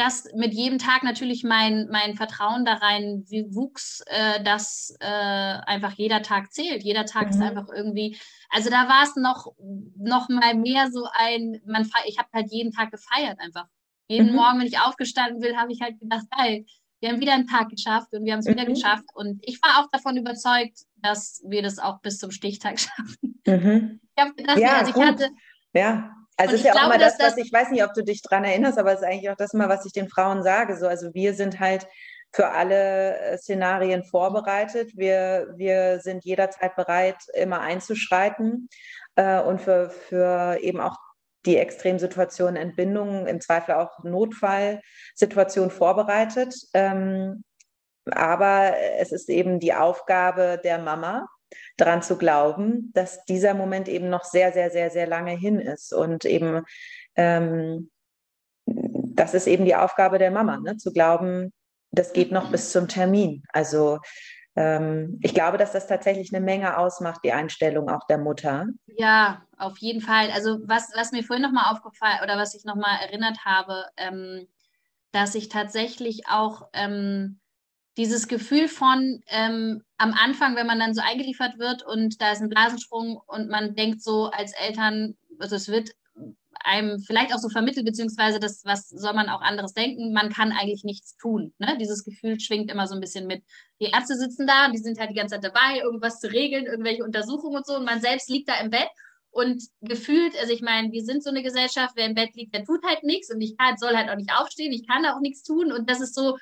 dass mit jedem Tag natürlich mein, mein Vertrauen da rein wuchs, äh, dass äh, einfach jeder Tag zählt. Jeder Tag mhm. ist einfach irgendwie, also da war es noch, noch mal mehr so ein, man, ich habe halt jeden Tag gefeiert einfach. Jeden mhm. Morgen, wenn ich aufgestanden bin, habe ich halt gedacht, geil, wir haben wieder einen Tag geschafft und wir haben es mhm. wieder geschafft. Und ich war auch davon überzeugt, dass wir das auch bis zum Stichtag [LAUGHS] schaffen. Mhm. Ich habe gedacht, ja, also ich hatte, ja. Also es ist ja glaube, auch immer das, was ich weiß nicht, ob du dich daran erinnerst, aber es ist eigentlich auch das mal, was ich den Frauen sage. So, also wir sind halt für alle äh, Szenarien vorbereitet. Wir, wir sind jederzeit bereit, immer einzuschreiten äh, und für, für eben auch die Extremsituation Entbindung, im Zweifel auch Notfallsituation vorbereitet. Ähm, aber es ist eben die Aufgabe der Mama, daran zu glauben, dass dieser Moment eben noch sehr, sehr, sehr, sehr lange hin ist. Und eben, ähm, das ist eben die Aufgabe der Mama, ne? zu glauben, das geht noch bis zum Termin. Also ähm, ich glaube, dass das tatsächlich eine Menge ausmacht, die Einstellung auch der Mutter. Ja, auf jeden Fall. Also was, was mir vorhin nochmal aufgefallen oder was ich nochmal erinnert habe, ähm, dass ich tatsächlich auch ähm, dieses Gefühl von ähm, am Anfang, wenn man dann so eingeliefert wird und da ist ein Blasensprung und man denkt so als Eltern, also es wird einem vielleicht auch so vermittelt, beziehungsweise das, was soll man auch anderes denken, man kann eigentlich nichts tun. Ne? Dieses Gefühl schwingt immer so ein bisschen mit. Die Ärzte sitzen da und die sind halt die ganze Zeit dabei, irgendwas zu regeln, irgendwelche Untersuchungen und so und man selbst liegt da im Bett und gefühlt, also ich meine, wir sind so eine Gesellschaft, wer im Bett liegt, der tut halt nichts und ich kann, soll halt auch nicht aufstehen, ich kann auch nichts tun und das ist so,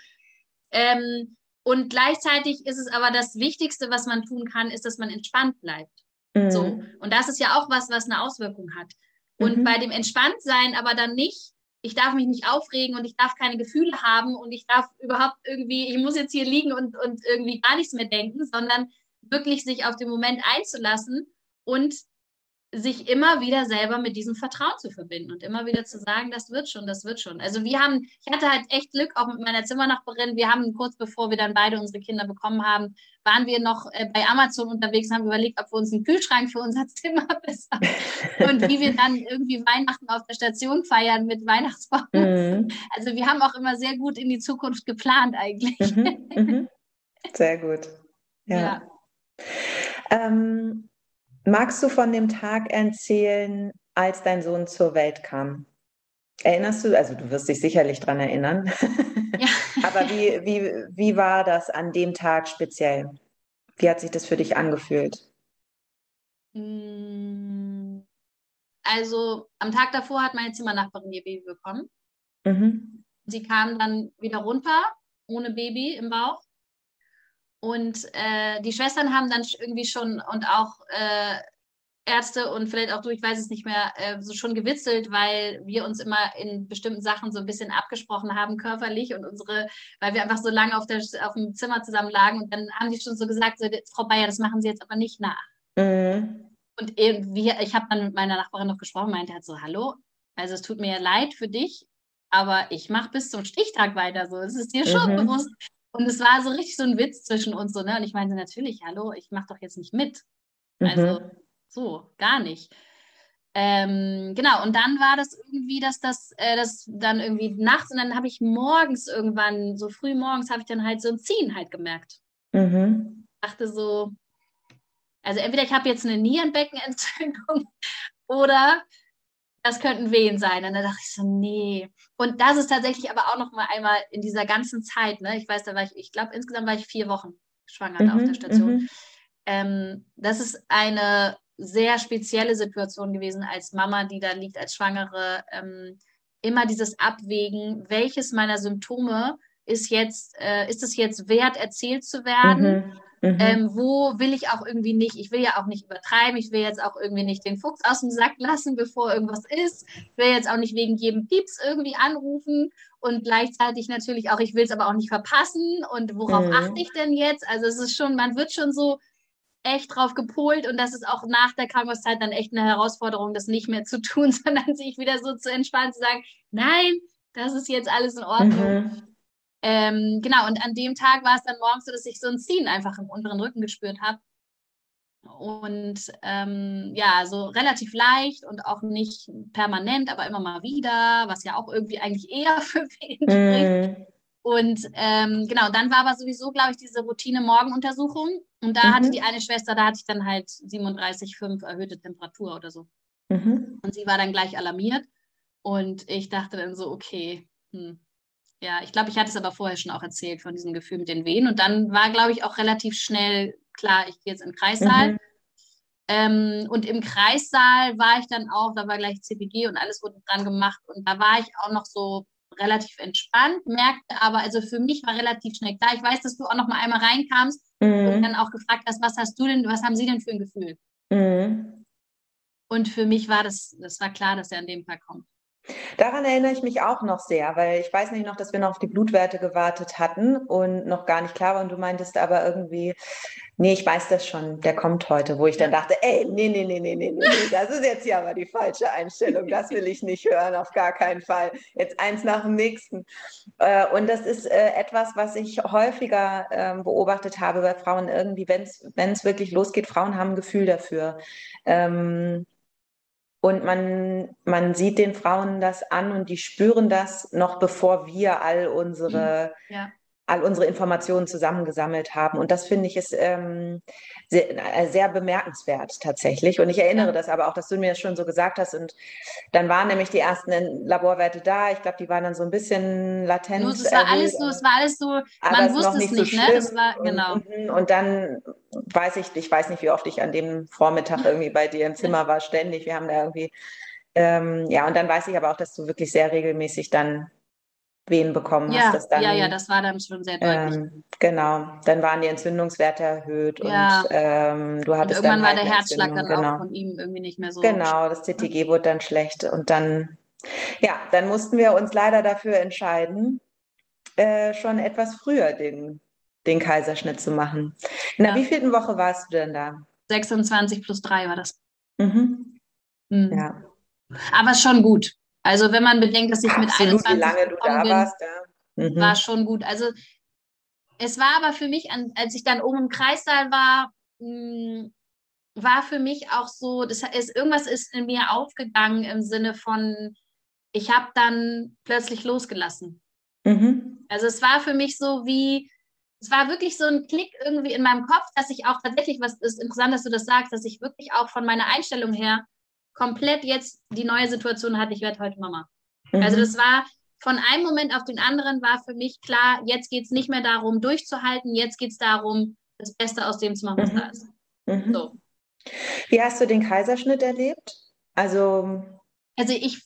ähm, und gleichzeitig ist es aber das Wichtigste, was man tun kann, ist, dass man entspannt bleibt. Mhm. So. Und das ist ja auch was, was eine Auswirkung hat. Und mhm. bei dem Entspanntsein aber dann nicht, ich darf mich nicht aufregen und ich darf keine Gefühle haben und ich darf überhaupt irgendwie, ich muss jetzt hier liegen und, und irgendwie gar nichts mehr denken, sondern wirklich sich auf den Moment einzulassen und sich immer wieder selber mit diesem Vertrauen zu verbinden und immer wieder zu sagen, das wird schon, das wird schon. Also wir haben, ich hatte halt echt Glück, auch mit meiner Zimmernachbarin, wir haben kurz bevor wir dann beide unsere Kinder bekommen haben, waren wir noch äh, bei Amazon unterwegs, haben überlegt, ob wir uns einen Kühlschrank für unser [LAUGHS] Zimmer besser und wie wir dann irgendwie Weihnachten auf der Station feiern mit Weihnachtsbaum. Mhm. Also wir haben auch immer sehr gut in die Zukunft geplant eigentlich. Mhm, mhm. [LAUGHS] Sehr gut. Ja. ja. Ähm, Magst du von dem Tag erzählen, als dein Sohn zur Welt kam? Erinnerst du, also du wirst dich sicherlich daran erinnern, ja. [LAUGHS] aber wie, wie, wie war das an dem Tag speziell? Wie hat sich das für dich angefühlt? Mm, also am Tag davor hat meine Zimmernachbarin ihr Baby bekommen. Mhm. Sie kam dann wieder runter, ohne Baby im Bauch. Und äh, die Schwestern haben dann irgendwie schon und auch äh, Ärzte und vielleicht auch du, ich weiß es nicht mehr, äh, so schon gewitzelt, weil wir uns immer in bestimmten Sachen so ein bisschen abgesprochen haben, körperlich und unsere, weil wir einfach so lange auf, der, auf dem Zimmer zusammen lagen und dann haben die schon so gesagt, so, Frau Bayer, das machen Sie jetzt aber nicht nach. Mhm. Und irgendwie, ich habe dann mit meiner Nachbarin noch gesprochen, meinte halt so, hallo, also es tut mir leid für dich, aber ich mache bis zum Stichtag weiter so. Es ist dir schon mhm. bewusst. Und es war so richtig so ein Witz zwischen uns so, ne? Und ich meinte natürlich, hallo, ich mache doch jetzt nicht mit. Mhm. Also so, gar nicht. Ähm, genau, und dann war das irgendwie, dass das, äh, das dann irgendwie nachts und dann habe ich morgens irgendwann, so früh morgens, habe ich dann halt so ein Ziehen halt gemerkt. Mhm. Dachte so, also entweder ich habe jetzt eine Nierenbeckenentzündung [LAUGHS] oder das könnten Wehen sein. Und dann dachte ich so, nee. Und das ist tatsächlich aber auch noch mal einmal in dieser ganzen Zeit, ne? Ich weiß, da war ich, ich glaube, insgesamt war ich vier Wochen schwanger mhm, auf der Station. Mhm. Ähm, das ist eine sehr spezielle Situation gewesen als Mama, die da liegt, als Schwangere. Ähm, immer dieses Abwägen, welches meiner Symptome ist jetzt, äh, ist es jetzt wert, erzählt zu werden? Mhm. Mhm. Ähm, wo will ich auch irgendwie nicht, ich will ja auch nicht übertreiben, ich will jetzt auch irgendwie nicht den Fuchs aus dem Sack lassen, bevor irgendwas ist. Ich will jetzt auch nicht wegen jedem Pieps irgendwie anrufen und gleichzeitig natürlich auch, ich will es aber auch nicht verpassen und worauf mhm. achte ich denn jetzt? Also es ist schon, man wird schon so echt drauf gepolt und das ist auch nach der Krankenhauszeit dann echt eine Herausforderung, das nicht mehr zu tun, [LAUGHS] sondern sich wieder so zu entspannen, zu sagen, nein, das ist jetzt alles in Ordnung. Mhm. Ähm, genau, und an dem Tag war es dann morgens so, dass ich so ein Ziehen einfach im unteren Rücken gespürt habe. Und ähm, ja, so relativ leicht und auch nicht permanent, aber immer mal wieder, was ja auch irgendwie eigentlich eher [LAUGHS] für wen spricht. Mm. Und ähm, genau, dann war aber sowieso, glaube ich, diese Routine Morgenuntersuchung. Und da mhm. hatte die eine Schwester, da hatte ich dann halt 37,5 erhöhte Temperatur oder so. Mhm. Und sie war dann gleich alarmiert. Und ich dachte dann so, okay, hm, ja, ich glaube, ich hatte es aber vorher schon auch erzählt von diesem Gefühl mit den Wehen. Und dann war, glaube ich, auch relativ schnell klar, ich gehe jetzt in den Kreissaal. Mhm. Ähm, und im Kreissaal war ich dann auch, da war gleich CPG und alles wurde dran gemacht. Und da war ich auch noch so relativ entspannt, merkte aber, also für mich war relativ schnell klar. Ich weiß, dass du auch noch mal einmal reinkamst mhm. und dann auch gefragt hast, was hast du denn, was haben sie denn für ein Gefühl? Mhm. Und für mich war das, das war klar, dass er an dem Tag kommt. Daran erinnere ich mich auch noch sehr, weil ich weiß nicht noch, dass wir noch auf die Blutwerte gewartet hatten und noch gar nicht klar war. Und du meintest aber irgendwie, nee, ich weiß das schon, der kommt heute, wo ich dann dachte, ey, nee, nee, nee, nee, nee, nee, das ist jetzt ja aber die falsche Einstellung, das will ich nicht hören, auf gar keinen Fall. Jetzt eins nach dem nächsten. Äh, und das ist äh, etwas, was ich häufiger ähm, beobachtet habe bei Frauen irgendwie, wenn es wirklich losgeht, Frauen haben ein Gefühl dafür. Und man, man sieht den Frauen das an und die spüren das noch bevor wir all unsere ja all unsere Informationen zusammengesammelt haben. Und das finde ich ist ähm, sehr, äh, sehr, bemerkenswert tatsächlich. Und ich erinnere das aber auch, dass du mir das schon so gesagt hast. Und dann waren nämlich die ersten Laborwerte da. Ich glaube, die waren dann so ein bisschen latent. Nur, es war alles so, es war alles so, man wusste es nicht, so ne? Das war, genau. Und, und, dann weiß ich, ich weiß nicht, wie oft ich an dem Vormittag [LAUGHS] irgendwie bei dir im Zimmer war, ständig. Wir haben da irgendwie, ähm, ja, und dann weiß ich aber auch, dass du wirklich sehr regelmäßig dann Wehen bekommen ja, hast. Dann, ja, ja, das war dann schon sehr deutlich. Ähm, genau, dann waren die Entzündungswerte erhöht ja. und ähm, du hattest und irgendwann dann war halt der Herzschlag dann genau. auch von ihm irgendwie nicht mehr so. Genau, das CTG wurde dann schlecht und dann, ja, dann mussten wir uns leider dafür entscheiden, äh, schon etwas früher den, den Kaiserschnitt zu machen. In der ja. wievielten Woche warst du denn da? 26 plus 3 war das. Mhm. Mhm. Ja. Aber schon gut. Also wenn man bedenkt, dass ich Absolut, mit 21 wie lange du da bin, warst, ja. mhm. war schon gut. Also es war aber für mich, als ich dann oben im Kreissaal war, hm, war für mich auch so, das ist, irgendwas ist in mir aufgegangen im Sinne von, ich habe dann plötzlich losgelassen. Mhm. Also es war für mich so wie, es war wirklich so ein Klick irgendwie in meinem Kopf, dass ich auch tatsächlich, was ist interessant, dass du das sagst, dass ich wirklich auch von meiner Einstellung her komplett jetzt die neue Situation hatte, ich werde heute Mama. Mhm. Also das war von einem Moment auf den anderen war für mich klar, jetzt geht es nicht mehr darum, durchzuhalten, jetzt geht es darum, das Beste aus dem zu machen, was mhm. da ist. Mhm. So. Wie hast du den Kaiserschnitt erlebt? Also, also ich,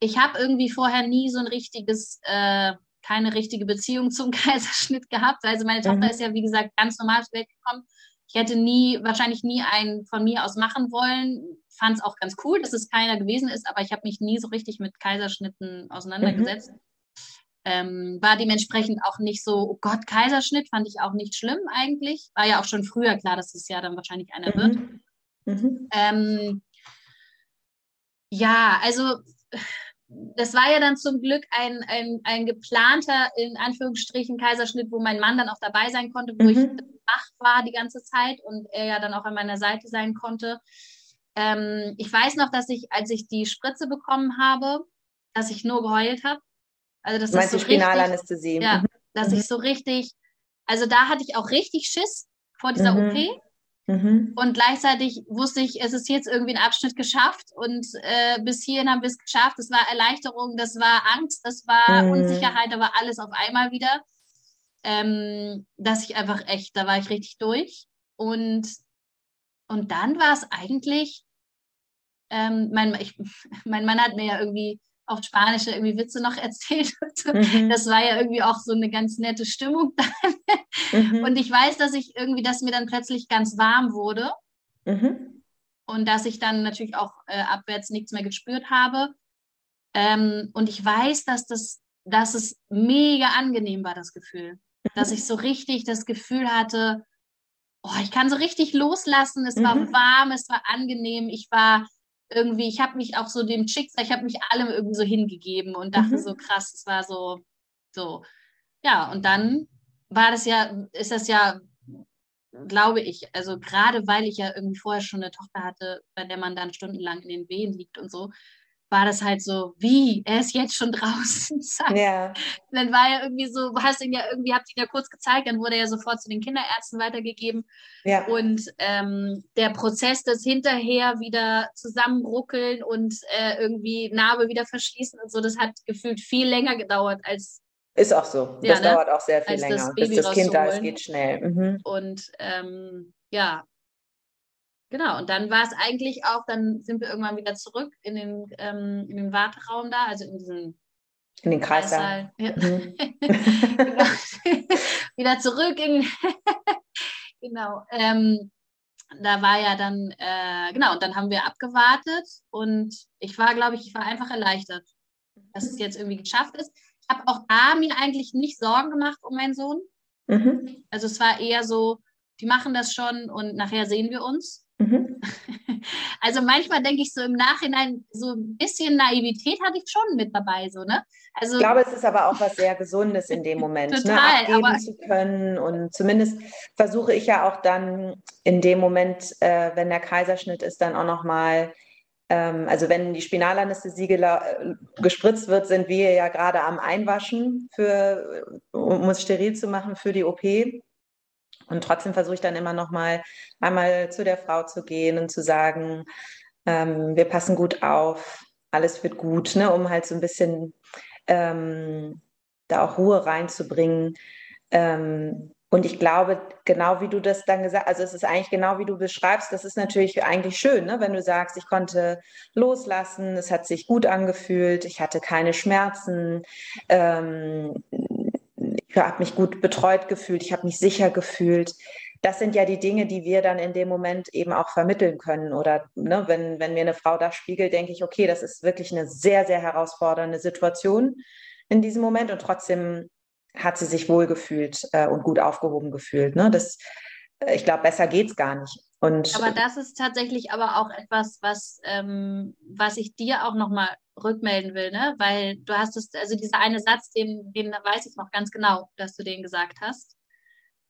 ich habe irgendwie vorher nie so ein richtiges, äh, keine richtige Beziehung zum [LAUGHS] Kaiserschnitt gehabt. Also meine Tochter mhm. ist ja, wie gesagt, ganz normal zur Welt gekommen. Ich hätte nie, wahrscheinlich nie einen von mir aus machen wollen. Fand es auch ganz cool, dass es keiner gewesen ist, aber ich habe mich nie so richtig mit Kaiserschnitten auseinandergesetzt. Mhm. Ähm, war dementsprechend auch nicht so, oh Gott, Kaiserschnitt fand ich auch nicht schlimm eigentlich. War ja auch schon früher klar, dass es ja dann wahrscheinlich einer mhm. wird. Mhm. Ähm, ja, also das war ja dann zum Glück ein, ein, ein geplanter, in Anführungsstrichen, Kaiserschnitt, wo mein Mann dann auch dabei sein konnte, wo mhm. ich wach war die ganze Zeit und er ja dann auch an meiner Seite sein konnte. Ähm, ich weiß noch, dass ich, als ich die Spritze bekommen habe, dass ich nur geheult habe. Also das ist so Spinalanästhesie? Ja, mhm. dass mhm. ich so richtig, also da hatte ich auch richtig Schiss vor dieser mhm. OP. Mhm. Und gleichzeitig wusste ich, es ist jetzt irgendwie ein Abschnitt geschafft und äh, bis hierhin haben wir es geschafft. Das war Erleichterung, das war Angst, das war mhm. Unsicherheit, aber alles auf einmal wieder. Ähm, dass ich einfach echt, da war ich richtig durch. Und, und dann war es eigentlich, ähm, mein, ich, [LAUGHS] mein Mann hat mir ja irgendwie auf Spanisch irgendwie Witze noch [LAUGHS] erzählt. Mhm. Das war ja irgendwie auch so eine ganz nette Stimmung [LAUGHS] dann. Mhm. Und ich weiß, dass ich irgendwie, dass mir dann plötzlich ganz warm wurde. Mhm. Und dass ich dann natürlich auch äh, abwärts nichts mehr gespürt habe. Ähm, und ich weiß, dass das, dass es mega angenehm war, das Gefühl. Dass ich so richtig das Gefühl hatte, oh, ich kann so richtig loslassen. Es war mhm. warm, es war angenehm. Ich war irgendwie, ich habe mich auch so dem Schicksal, ich habe mich allem irgendwie so hingegeben und dachte mhm. so krass, es war so, so, ja, und dann war das ja, ist das ja, glaube ich, also gerade weil ich ja irgendwie vorher schon eine Tochter hatte, bei der man dann stundenlang in den Wehen liegt und so, war das halt so, wie, er ist jetzt schon [LAUGHS] draußen. Ja. Dann war er irgendwie so, hast ihn ja irgendwie, habt ihn ja kurz gezeigt, dann wurde er ja sofort zu den Kinderärzten weitergegeben. Ja. Und ähm, der Prozess, das hinterher wieder zusammenruckeln und äh, irgendwie Narbe wieder verschließen und so, das hat gefühlt viel länger gedauert als. Ist auch so. Ja, das ne? dauert auch sehr viel länger. Das bis das Kind da ist, geht schnell. Mhm. Und ähm, ja, Genau, und dann war es eigentlich auch, dann sind wir irgendwann wieder zurück in den, ähm, in den Warteraum da, also in diesen in den Kreissaal. Ja. Mhm. [LAUGHS] wieder zurück in [LAUGHS] genau. Ähm, da war ja dann, äh, genau, und dann haben wir abgewartet und ich war, glaube ich, ich war einfach erleichtert, dass es jetzt irgendwie geschafft ist. Ich habe auch da mir eigentlich nicht Sorgen gemacht um meinen Sohn. Mhm. Also es war eher so, die machen das schon und nachher sehen wir uns. Mhm. [LAUGHS] Also manchmal denke ich so im Nachhinein, so ein bisschen Naivität hatte ich schon mit dabei, so, ne? Also, ich glaube, es ist aber auch was sehr Gesundes in dem Moment, ne? total, ne? abgeben aber, zu können. Und zumindest versuche ich ja auch dann in dem Moment, äh, wenn der Kaiserschnitt ist, dann auch nochmal, ähm, also wenn die Spinalanästhesie äh, gespritzt wird, sind wir ja gerade am Einwaschen, für, um es steril zu machen für die OP. Und trotzdem versuche ich dann immer noch mal einmal zu der Frau zu gehen und zu sagen, ähm, wir passen gut auf, alles wird gut, ne, um halt so ein bisschen ähm, da auch Ruhe reinzubringen. Ähm, und ich glaube, genau wie du das dann gesagt hast, also es ist eigentlich genau wie du beschreibst, das ist natürlich eigentlich schön, ne? wenn du sagst, ich konnte loslassen, es hat sich gut angefühlt, ich hatte keine Schmerzen, ähm, habe mich gut betreut gefühlt, ich habe mich sicher gefühlt. Das sind ja die Dinge, die wir dann in dem Moment eben auch vermitteln können. Oder ne, wenn, wenn mir eine Frau das spiegelt, denke ich, okay, das ist wirklich eine sehr, sehr herausfordernde Situation in diesem Moment und trotzdem hat sie sich wohlgefühlt äh, und gut aufgehoben gefühlt. Ne? Das, äh, ich glaube, besser geht es gar nicht. Und aber das ist tatsächlich aber auch etwas, was, ähm, was ich dir auch nochmal rückmelden will, ne? Weil du hast es, also dieser eine Satz, den, den weiß ich noch ganz genau, dass du den gesagt hast.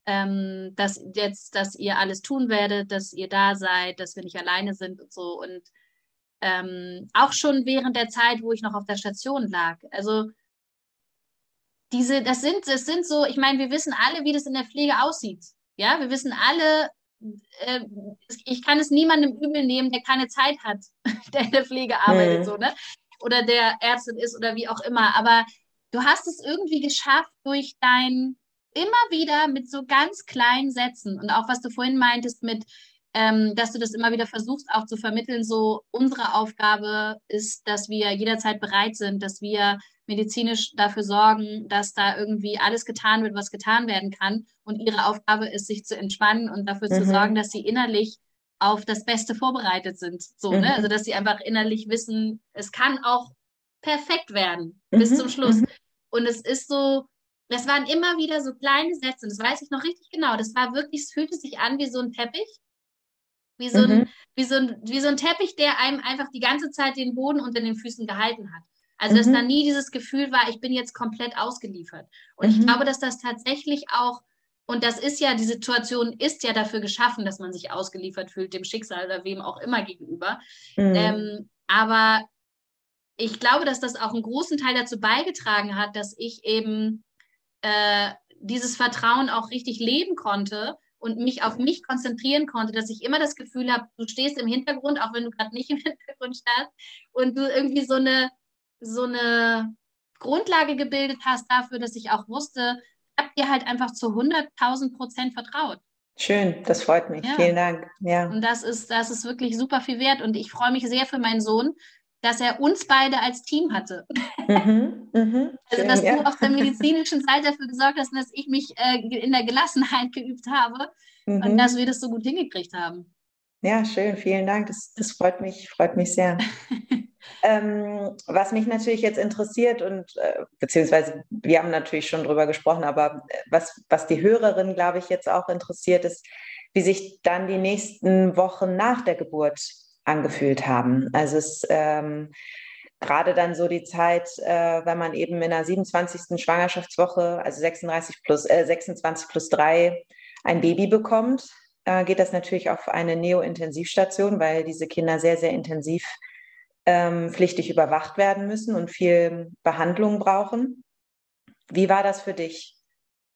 Ähm, dass jetzt, dass ihr alles tun werdet, dass ihr da seid, dass wir nicht alleine sind und so. Und ähm, auch schon während der Zeit, wo ich noch auf der Station lag. Also diese, das sind, das sind so, ich meine, wir wissen alle, wie das in der Pflege aussieht. Ja, wir wissen alle, äh, ich kann es niemandem übel nehmen, der keine Zeit hat, [LAUGHS] der in der Pflege arbeitet, mhm. so, ne? Oder der Ärztin ist oder wie auch immer. Aber du hast es irgendwie geschafft durch dein immer wieder mit so ganz kleinen Sätzen und auch was du vorhin meintest mit, ähm, dass du das immer wieder versuchst auch zu vermitteln, so unsere Aufgabe ist, dass wir jederzeit bereit sind, dass wir medizinisch dafür sorgen, dass da irgendwie alles getan wird, was getan werden kann. Und ihre Aufgabe ist, sich zu entspannen und dafür mhm. zu sorgen, dass sie innerlich auf das Beste vorbereitet sind. So, ne? mhm. ne? Also dass sie einfach innerlich wissen, es kann auch perfekt werden mhm. bis zum Schluss. Mhm. Und es ist so, das waren immer wieder so kleine Sätze, das weiß ich noch richtig genau. Das war wirklich, es fühlte sich an wie so ein Teppich. Wie so, ein, mhm. wie, so ein, wie so ein Teppich, der einem einfach die ganze Zeit den Boden unter den Füßen gehalten hat. Also, dass mhm. da nie dieses Gefühl war, ich bin jetzt komplett ausgeliefert. Und mhm. ich glaube, dass das tatsächlich auch, und das ist ja, die Situation ist ja dafür geschaffen, dass man sich ausgeliefert fühlt, dem Schicksal oder wem auch immer gegenüber. Mhm. Ähm, aber ich glaube, dass das auch einen großen Teil dazu beigetragen hat, dass ich eben äh, dieses Vertrauen auch richtig leben konnte und mich auf mich konzentrieren konnte, dass ich immer das Gefühl habe, du stehst im Hintergrund, auch wenn du gerade nicht im [LAUGHS] Hintergrund stehst und du irgendwie so eine so eine Grundlage gebildet hast dafür, dass ich auch wusste, habe dir halt einfach zu 100.000 Prozent vertraut. Schön, das freut mich. Ja. Vielen Dank. Ja. Und das ist, das ist wirklich super viel wert. Und ich freue mich sehr für meinen Sohn, dass er uns beide als Team hatte. Mhm, mh. [LAUGHS] Also, dass Schön, du ja. auf der medizinischen Seite [LAUGHS] dafür gesorgt hast, dass ich mich äh, in der Gelassenheit geübt habe mhm. und dass wir das so gut hingekriegt haben. Ja, schön, vielen Dank. Das, das freut mich, freut mich sehr. [LAUGHS] Ähm, was mich natürlich jetzt interessiert und äh, beziehungsweise wir haben natürlich schon drüber gesprochen, aber äh, was, was die Hörerin, glaube ich, jetzt auch interessiert, ist, wie sich dann die nächsten Wochen nach der Geburt angefühlt haben. Also es ähm, gerade dann so die Zeit, äh, wenn man eben in der 27. Schwangerschaftswoche, also 36 plus, äh, 26 plus 3, ein Baby bekommt, äh, geht das natürlich auf eine Neo-Intensivstation, weil diese Kinder sehr, sehr intensiv ähm, pflichtig überwacht werden müssen und viel Behandlung brauchen. Wie war das für dich,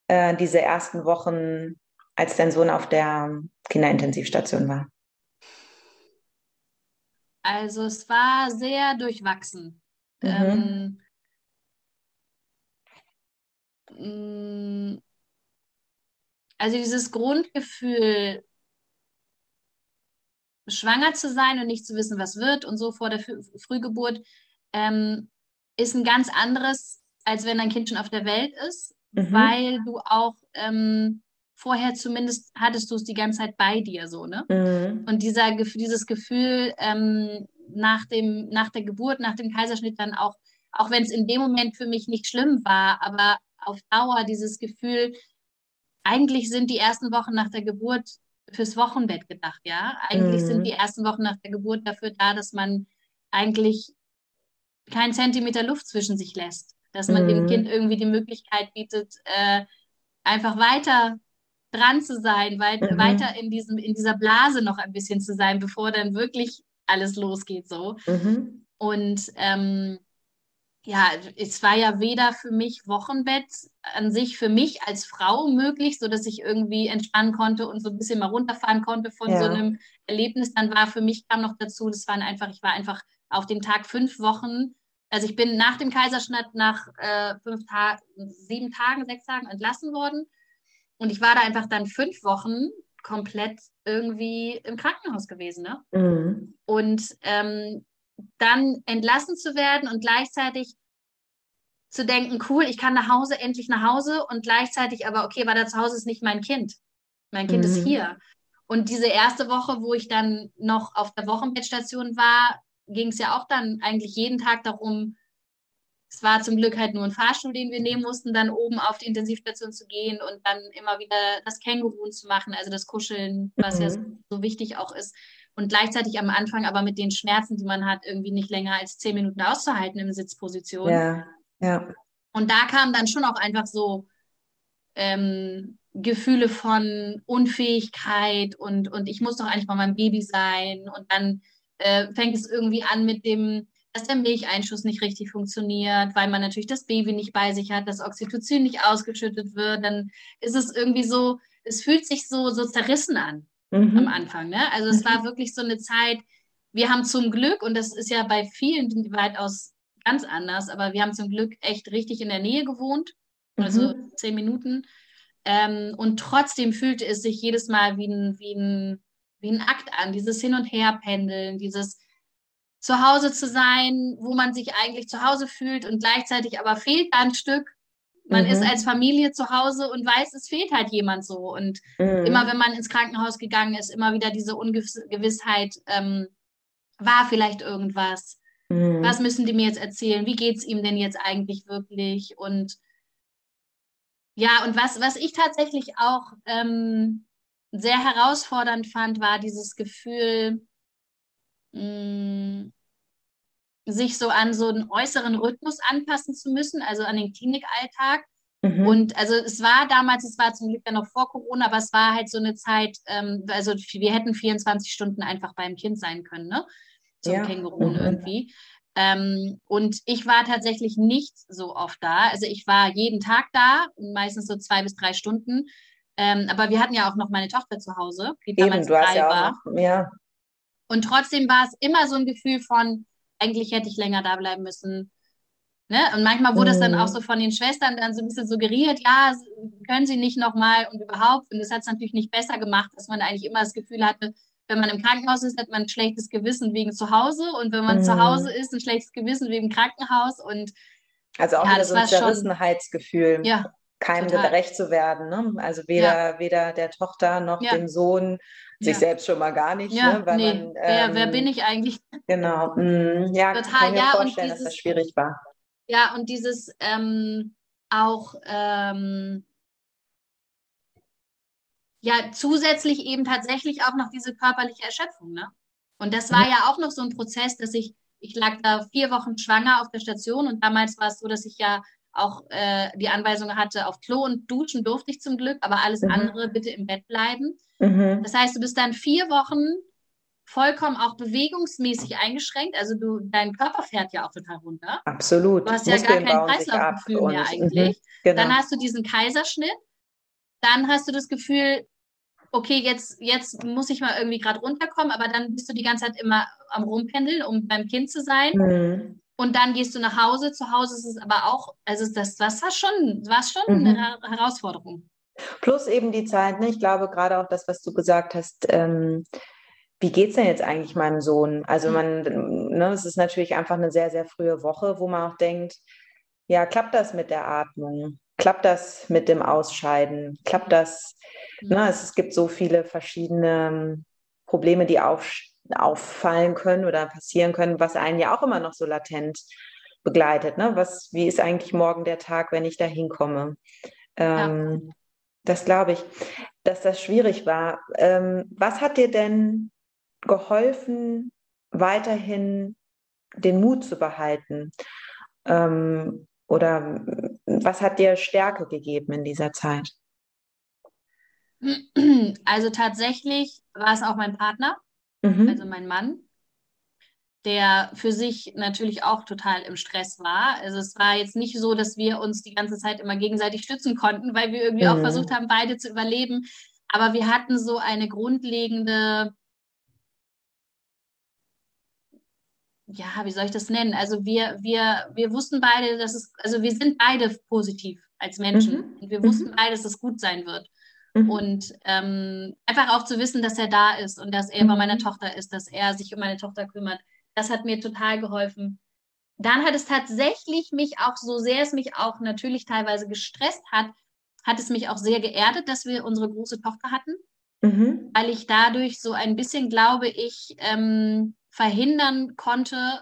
äh, diese ersten Wochen, als dein Sohn auf der Kinderintensivstation war? Also es war sehr durchwachsen. Mhm. Ähm, mm, also dieses Grundgefühl, schwanger zu sein und nicht zu wissen, was wird und so vor der Frühgeburt, ähm, ist ein ganz anderes, als wenn dein Kind schon auf der Welt ist, mhm. weil du auch ähm, vorher zumindest hattest du es die ganze Zeit bei dir so, ne? Mhm. Und dieser, dieses Gefühl ähm, nach, dem, nach der Geburt, nach dem Kaiserschnitt dann auch, auch wenn es in dem Moment für mich nicht schlimm war, aber auf Dauer dieses Gefühl, eigentlich sind die ersten Wochen nach der Geburt fürs Wochenbett gedacht, ja. Eigentlich mhm. sind die ersten Wochen nach der Geburt dafür da, dass man eigentlich keinen Zentimeter Luft zwischen sich lässt. Dass man mhm. dem Kind irgendwie die Möglichkeit bietet, äh, einfach weiter dran zu sein, weit, mhm. weiter in, diesem, in dieser Blase noch ein bisschen zu sein, bevor dann wirklich alles losgeht so. Mhm. Und ähm, ja, es war ja weder für mich Wochenbett an sich für mich als Frau möglich, so dass ich irgendwie entspannen konnte und so ein bisschen mal runterfahren konnte von ja. so einem Erlebnis. Dann war für mich kam noch dazu, das waren einfach, ich war einfach auf dem Tag fünf Wochen. Also ich bin nach dem Kaiserschnitt nach äh, fünf Tagen, sieben Tagen, sechs Tagen entlassen worden. Und ich war da einfach dann fünf Wochen komplett irgendwie im Krankenhaus gewesen. Ne? Mhm. Und ähm, dann entlassen zu werden und gleichzeitig zu denken, cool, ich kann nach Hause, endlich nach Hause und gleichzeitig aber, okay, weil da zu Hause ist nicht mein Kind. Mein Kind mhm. ist hier. Und diese erste Woche, wo ich dann noch auf der Wochenbettstation war, ging es ja auch dann eigentlich jeden Tag darum, es war zum Glück halt nur ein Fahrstuhl, den wir nehmen mussten, dann oben auf die Intensivstation zu gehen und dann immer wieder das Känguru zu machen, also das Kuscheln, was mhm. ja so, so wichtig auch ist. Und gleichzeitig am Anfang aber mit den Schmerzen, die man hat, irgendwie nicht länger als zehn Minuten auszuhalten in Sitzposition. Ja, ja. Und da kam dann schon auch einfach so ähm, Gefühle von Unfähigkeit und, und ich muss doch eigentlich mal mein Baby sein. Und dann äh, fängt es irgendwie an mit dem, dass der Milcheinschuss nicht richtig funktioniert, weil man natürlich das Baby nicht bei sich hat, das Oxytocin nicht ausgeschüttet wird, dann ist es irgendwie so, es fühlt sich so, so zerrissen an mhm. am Anfang. Ne? Also es mhm. war wirklich so eine Zeit, wir haben zum Glück, und das ist ja bei vielen weitaus ganz anders, aber wir haben zum Glück echt richtig in der Nähe gewohnt, also mhm. zehn Minuten. Ähm, und trotzdem fühlte es sich jedes Mal wie ein, wie ein, wie ein Akt an, dieses Hin- und Herpendeln, dieses zu Hause zu sein, wo man sich eigentlich zu Hause fühlt und gleichzeitig aber fehlt da ein Stück. Man mhm. ist als Familie zu Hause und weiß, es fehlt halt jemand so. Und mhm. immer wenn man ins Krankenhaus gegangen ist, immer wieder diese Ungewissheit, ähm, war vielleicht irgendwas? Mhm. Was müssen die mir jetzt erzählen? Wie geht es ihm denn jetzt eigentlich wirklich? Und ja, und was, was ich tatsächlich auch ähm, sehr herausfordernd fand, war dieses Gefühl, mh, sich so an so einen äußeren Rhythmus anpassen zu müssen, also an den Klinikalltag. Mhm. Und also es war damals, es war zum Glück ja noch vor Corona, aber es war halt so eine Zeit, ähm, also wir hätten 24 Stunden einfach beim Kind sein können, ne? Zum ja. Känguru mhm. irgendwie. Ähm, und ich war tatsächlich nicht so oft da. Also ich war jeden Tag da, meistens so zwei bis drei Stunden. Ähm, aber wir hatten ja auch noch meine Tochter zu Hause, die Eben, damals drei ja war. Noch, ja. Und trotzdem war es immer so ein Gefühl von, eigentlich hätte ich länger da bleiben müssen. Ne? Und manchmal wurde es dann auch mhm. so von den Schwestern dann so ein bisschen suggeriert, ja, können sie nicht nochmal und überhaupt. Und das hat es natürlich nicht besser gemacht, dass man eigentlich immer das Gefühl hatte, wenn man im Krankenhaus ist, hat man ein schlechtes Gewissen wegen zu Hause und wenn man mhm. zu Hause ist, ein schlechtes Gewissen wegen Krankenhaus und also auch ja, wieder so ein Zerrissenheitsgefühl, schon, ja, keinem total. gerecht zu werden. Ne? Also weder, ja. weder der Tochter noch ja. dem Sohn, sich selbst schon mal gar nicht. Ja, ne? Weil nee. man, wer, ähm, wer bin ich eigentlich? Genau. Mm, ja, total. kann ich mir vorstellen, dieses, dass das schwierig war. Ja, und dieses ähm, auch ähm, ja zusätzlich eben tatsächlich auch noch diese körperliche Erschöpfung. Ne? Und das war mhm. ja auch noch so ein Prozess, dass ich, ich lag da vier Wochen schwanger auf der Station und damals war es so, dass ich ja auch äh, die Anweisung hatte, auf Klo und Duschen durfte ich zum Glück, aber alles mhm. andere bitte im Bett bleiben. Mhm. Das heißt, du bist dann vier Wochen vollkommen auch bewegungsmäßig eingeschränkt. Also du, dein Körper fährt ja auch total runter. Absolut. Du hast ja gar kein Kreislaufgefühl mehr eigentlich. Mhm, genau. Dann hast du diesen Kaiserschnitt. Dann hast du das Gefühl, okay, jetzt, jetzt muss ich mal irgendwie gerade runterkommen, aber dann bist du die ganze Zeit immer am Rumpendeln, um beim Kind zu sein. Mhm. Und dann gehst du nach Hause. Zu Hause ist es aber auch, also das, das war schon, war schon mhm. eine Herausforderung. Plus eben die Zeit, ne? ich glaube gerade auch das, was du gesagt hast, ähm, wie geht es denn jetzt eigentlich meinem Sohn? Also mhm. man, ne, es ist natürlich einfach eine sehr, sehr frühe Woche, wo man auch denkt, ja, klappt das mit der Atmung? Klappt das mit dem Ausscheiden? Klappt das? Mhm. Ne, es, es, gibt so viele verschiedene ähm, Probleme, die auf, auffallen können oder passieren können, was einen ja auch immer noch so latent begleitet. Ne? Was, wie ist eigentlich morgen der Tag, wenn ich da hinkomme? Ähm, ja. Das glaube ich, dass das schwierig war. Ähm, was hat dir denn geholfen, weiterhin den Mut zu behalten? Ähm, oder was hat dir Stärke gegeben in dieser Zeit? Also tatsächlich war es auch mein Partner, mhm. also mein Mann, der für sich natürlich auch total im Stress war. Also es war jetzt nicht so, dass wir uns die ganze Zeit immer gegenseitig stützen konnten, weil wir irgendwie mhm. auch versucht haben, beide zu überleben. Aber wir hatten so eine grundlegende, ja, wie soll ich das nennen? Also wir, wir, wir wussten beide, dass es, also wir sind beide positiv als Menschen mhm. und wir wussten mhm. beide, dass es gut sein wird. Mhm. Und ähm, einfach auch zu wissen, dass er da ist und dass er bei meiner mhm. Tochter ist, dass er sich um meine Tochter kümmert. Das hat mir total geholfen. Dann hat es tatsächlich mich auch, so sehr es mich auch natürlich teilweise gestresst hat, hat es mich auch sehr geerdet, dass wir unsere große Tochter hatten, mhm. weil ich dadurch so ein bisschen, glaube ich, ähm, verhindern konnte,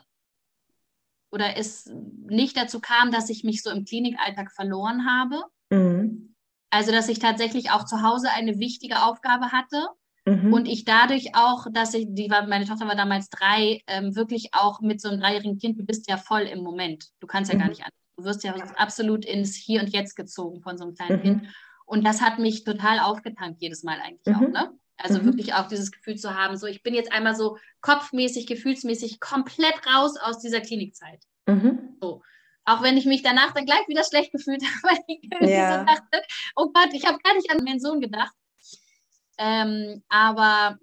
oder es nicht dazu kam, dass ich mich so im Klinikalltag verloren habe. Mhm. Also, dass ich tatsächlich auch zu Hause eine wichtige Aufgabe hatte mhm. und ich dadurch auch, dass ich, die war, meine Tochter war damals drei, ähm, wirklich auch mit so einem dreijährigen Kind, du bist ja voll im Moment. Du kannst ja mhm. gar nicht anders. Du wirst ja absolut ins Hier und Jetzt gezogen von so einem kleinen mhm. Kind. Und das hat mich total aufgetankt jedes Mal eigentlich auch, mhm. ne? Also mhm. wirklich auch dieses Gefühl zu haben, so ich bin jetzt einmal so kopfmäßig, gefühlsmäßig komplett raus aus dieser Klinikzeit. Mhm. So. Auch wenn ich mich danach dann gleich wieder schlecht gefühlt [LAUGHS] habe, weil ich ja. so dachte, oh Gott, ich habe gar nicht an meinen Sohn gedacht. Ähm, aber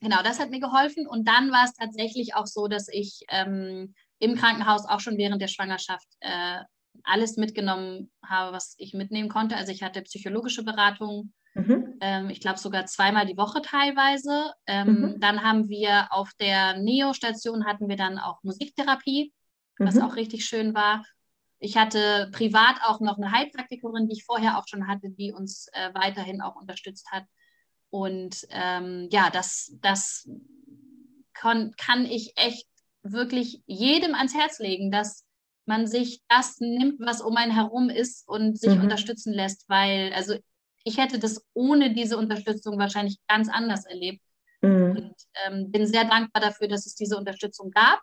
genau, das hat mir geholfen. Und dann war es tatsächlich auch so, dass ich ähm, im Krankenhaus auch schon während der Schwangerschaft äh, alles mitgenommen habe, was ich mitnehmen konnte. Also ich hatte psychologische Beratung, mhm. ähm, ich glaube sogar zweimal die Woche teilweise. Ähm, mhm. Dann haben wir auf der Neo-Station hatten wir dann auch Musiktherapie, was mhm. auch richtig schön war. Ich hatte privat auch noch eine Heilpraktikerin, die ich vorher auch schon hatte, die uns äh, weiterhin auch unterstützt hat. Und ähm, ja, das, das kann, kann ich echt wirklich jedem ans Herz legen, dass man sich das nimmt, was um einen herum ist und sich mhm. unterstützen lässt, weil, also ich hätte das ohne diese Unterstützung wahrscheinlich ganz anders erlebt. Mhm. Und ähm, bin sehr dankbar dafür, dass es diese Unterstützung gab.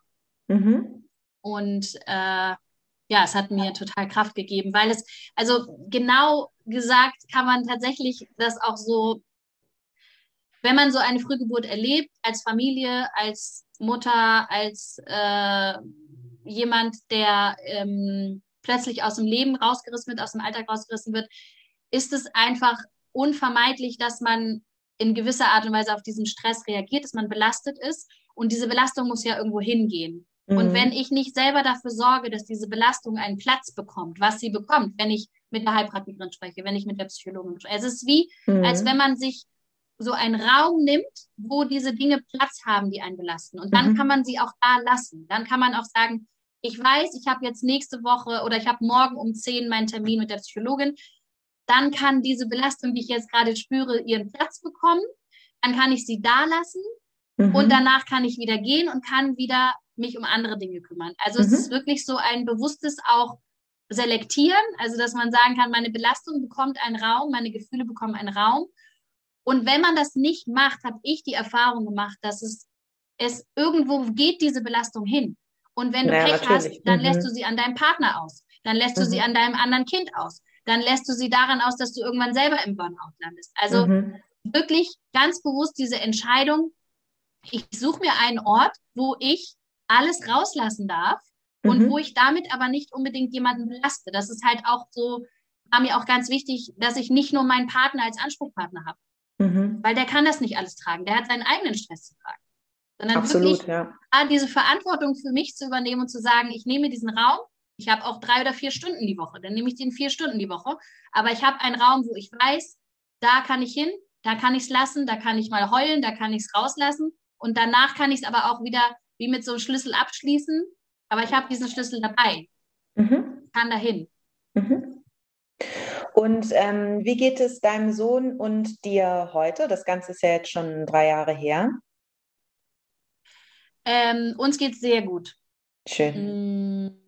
Mhm. Und äh, ja, es hat mir total Kraft gegeben, weil es, also genau gesagt, kann man tatsächlich das auch so, wenn man so eine Frühgeburt erlebt, als Familie, als Mutter, als äh, jemand, der ähm, plötzlich aus dem Leben rausgerissen wird, aus dem Alltag rausgerissen wird, ist es einfach unvermeidlich, dass man in gewisser Art und Weise auf diesen Stress reagiert, dass man belastet ist. Und diese Belastung muss ja irgendwo hingehen. Mhm. Und wenn ich nicht selber dafür sorge, dass diese Belastung einen Platz bekommt, was sie bekommt, wenn ich mit der Heilpraktikerin spreche, wenn ich mit der Psychologin spreche. Es ist wie, mhm. als wenn man sich so einen Raum nimmt, wo diese Dinge Platz haben, die einen belasten. Und dann mhm. kann man sie auch da lassen. Dann kann man auch sagen, ich weiß, ich habe jetzt nächste Woche oder ich habe morgen um 10 meinen Termin mit der Psychologin. Dann kann diese Belastung, die ich jetzt gerade spüre, ihren Platz bekommen. Dann kann ich sie da lassen. Mhm. Und danach kann ich wieder gehen und kann wieder mich um andere Dinge kümmern. Also mhm. es ist wirklich so ein bewusstes auch selektieren, also dass man sagen kann, meine Belastung bekommt einen Raum, meine Gefühle bekommen einen Raum. Und wenn man das nicht macht, habe ich die Erfahrung gemacht, dass es, es irgendwo geht diese Belastung hin. Und wenn du ja, Pech natürlich. hast, dann mhm. lässt du sie an deinem Partner aus. Dann lässt mhm. du sie mhm. an deinem anderen Kind aus. Dann lässt du sie daran aus, dass du irgendwann selber im Burnout landest. Also mhm. wirklich ganz bewusst diese Entscheidung, ich suche mir einen Ort, wo ich alles rauslassen darf und mhm. wo ich damit aber nicht unbedingt jemanden belaste. Das ist halt auch so, war mir auch ganz wichtig, dass ich nicht nur meinen Partner als Anspruchspartner habe. Mhm. Weil der kann das nicht alles tragen. Der hat seinen eigenen Stress zu tragen. Sondern Absolut, wirklich ja. diese Verantwortung für mich zu übernehmen und zu sagen, ich nehme diesen Raum, ich habe auch drei oder vier Stunden die Woche, dann nehme ich den vier Stunden die Woche, aber ich habe einen Raum, wo ich weiß, da kann ich hin, da kann ich es lassen, da kann ich mal heulen, da kann ich es rauslassen und danach kann ich es aber auch wieder wie mit so einem Schlüssel abschließen, aber ich habe diesen Schlüssel dabei, mhm. kann dahin. Mhm. Und ähm, wie geht es deinem Sohn und dir heute? Das Ganze ist ja jetzt schon drei Jahre her. Ähm, uns geht es sehr gut. Schön.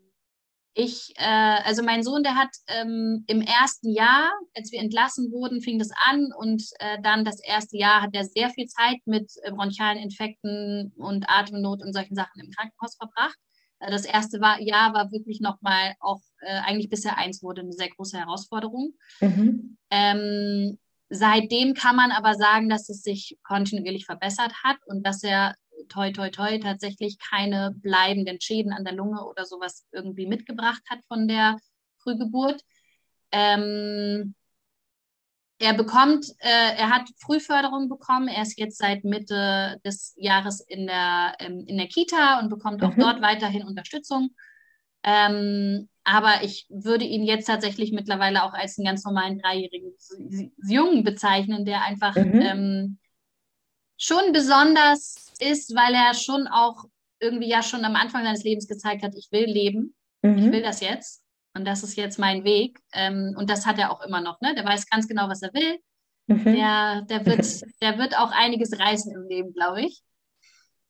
Ich, äh, also mein Sohn, der hat ähm, im ersten Jahr, als wir entlassen wurden, fing das an und äh, dann das erste Jahr hat er sehr viel Zeit mit äh, bronchialen Infekten und Atemnot und solchen Sachen im Krankenhaus verbracht. Äh, das erste war, Jahr war wirklich nochmal auch äh, eigentlich bis er eins wurde eine sehr große Herausforderung. Mhm. Ähm, seitdem kann man aber sagen, dass es sich kontinuierlich verbessert hat und dass er toi, toi, toi, tatsächlich keine bleibenden Schäden an der Lunge oder sowas irgendwie mitgebracht hat von der Frühgeburt. Ähm, er bekommt, äh, er hat Frühförderung bekommen. Er ist jetzt seit Mitte des Jahres in der, ähm, in der Kita und bekommt mhm. auch dort weiterhin Unterstützung. Ähm, aber ich würde ihn jetzt tatsächlich mittlerweile auch als einen ganz normalen dreijährigen Jungen bezeichnen, der einfach mhm. ähm, schon besonders ist, weil er schon auch irgendwie ja schon am Anfang seines Lebens gezeigt hat, ich will leben, mhm. ich will das jetzt und das ist jetzt mein Weg. Ähm, und das hat er auch immer noch. Ne? Der weiß ganz genau, was er will. Mhm. Der, der, [LAUGHS] wird, der wird auch einiges reißen im Leben, glaube ich.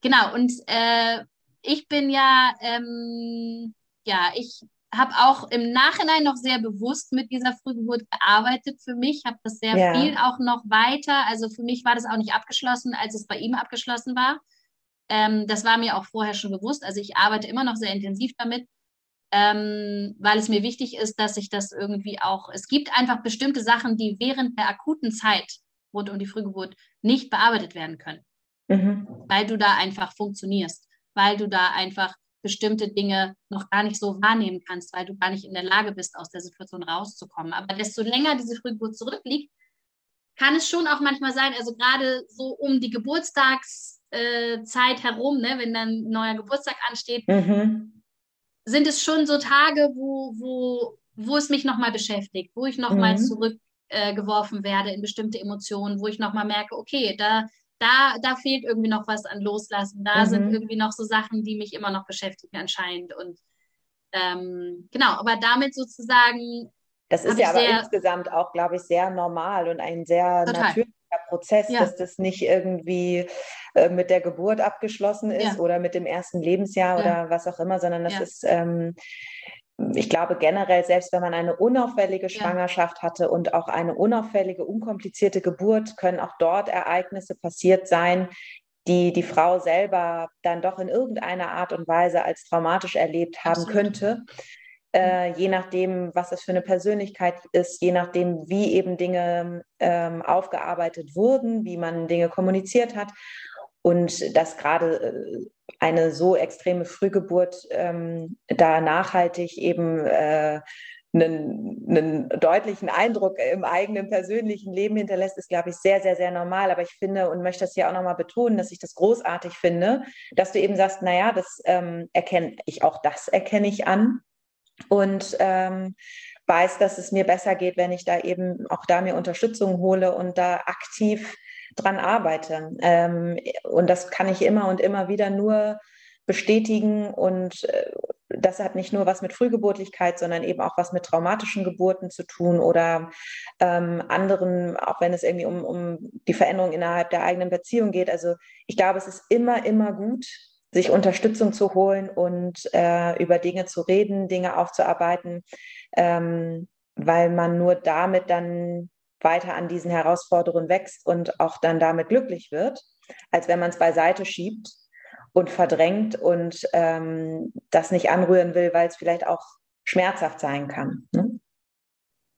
Genau, und äh, ich bin ja, ähm, ja, ich habe auch im Nachhinein noch sehr bewusst mit dieser Frühgeburt gearbeitet für mich, habe das sehr ja. viel auch noch weiter. Also für mich war das auch nicht abgeschlossen, als es bei ihm abgeschlossen war. Ähm, das war mir auch vorher schon bewusst. Also ich arbeite immer noch sehr intensiv damit, ähm, weil es mir wichtig ist, dass ich das irgendwie auch, es gibt einfach bestimmte Sachen, die während der akuten Zeit rund um die Frühgeburt nicht bearbeitet werden können, mhm. weil du da einfach funktionierst, weil du da einfach bestimmte Dinge noch gar nicht so wahrnehmen kannst, weil du gar nicht in der Lage bist, aus der Situation rauszukommen. Aber desto länger diese Frühgeburt zurückliegt, kann es schon auch manchmal sein, also gerade so um die Geburtstagszeit äh, herum, ne, wenn dann ein neuer Geburtstag ansteht, mhm. sind es schon so Tage, wo, wo, wo es mich nochmal beschäftigt, wo ich nochmal mhm. zurückgeworfen äh, werde in bestimmte Emotionen, wo ich nochmal merke, okay, da da, da fehlt irgendwie noch was an Loslassen. Da mhm. sind irgendwie noch so Sachen, die mich immer noch beschäftigen anscheinend. Und ähm, genau, aber damit sozusagen. Das ist ja aber sehr, insgesamt auch, glaube ich, sehr normal und ein sehr total. natürlicher Prozess, ja. dass das nicht irgendwie äh, mit der Geburt abgeschlossen ist ja. oder mit dem ersten Lebensjahr ja. oder was auch immer, sondern das ist ähm, ich glaube generell, selbst wenn man eine unauffällige Schwangerschaft ja. hatte und auch eine unauffällige, unkomplizierte Geburt, können auch dort Ereignisse passiert sein, die die Frau selber dann doch in irgendeiner Art und Weise als traumatisch erlebt haben Absolut. könnte. Äh, je nachdem, was es für eine Persönlichkeit ist, je nachdem, wie eben Dinge ähm, aufgearbeitet wurden, wie man Dinge kommuniziert hat. Und dass gerade äh, eine so extreme Frühgeburt ähm, da nachhaltig eben äh, einen, einen, deutlichen Eindruck im eigenen persönlichen Leben hinterlässt, ist, glaube ich, sehr, sehr, sehr normal. Aber ich finde und möchte das hier auch nochmal betonen, dass ich das großartig finde, dass du eben sagst, naja, das ähm, erkenne ich, auch das erkenne ich an. Und ähm, weiß, dass es mir besser geht, wenn ich da eben auch da mir Unterstützung hole und da aktiv dran arbeite. Ähm, und das kann ich immer und immer wieder nur bestätigen. Und äh, das hat nicht nur was mit Frühgeburtlichkeit, sondern eben auch was mit traumatischen Geburten zu tun oder ähm, anderen, auch wenn es irgendwie um, um die Veränderung innerhalb der eigenen Beziehung geht. Also ich glaube, es ist immer, immer gut, sich Unterstützung zu holen und äh, über Dinge zu reden, Dinge aufzuarbeiten, ähm, weil man nur damit dann weiter an diesen Herausforderungen wächst und auch dann damit glücklich wird, als wenn man es beiseite schiebt und verdrängt und ähm, das nicht anrühren will, weil es vielleicht auch schmerzhaft sein kann. Ne?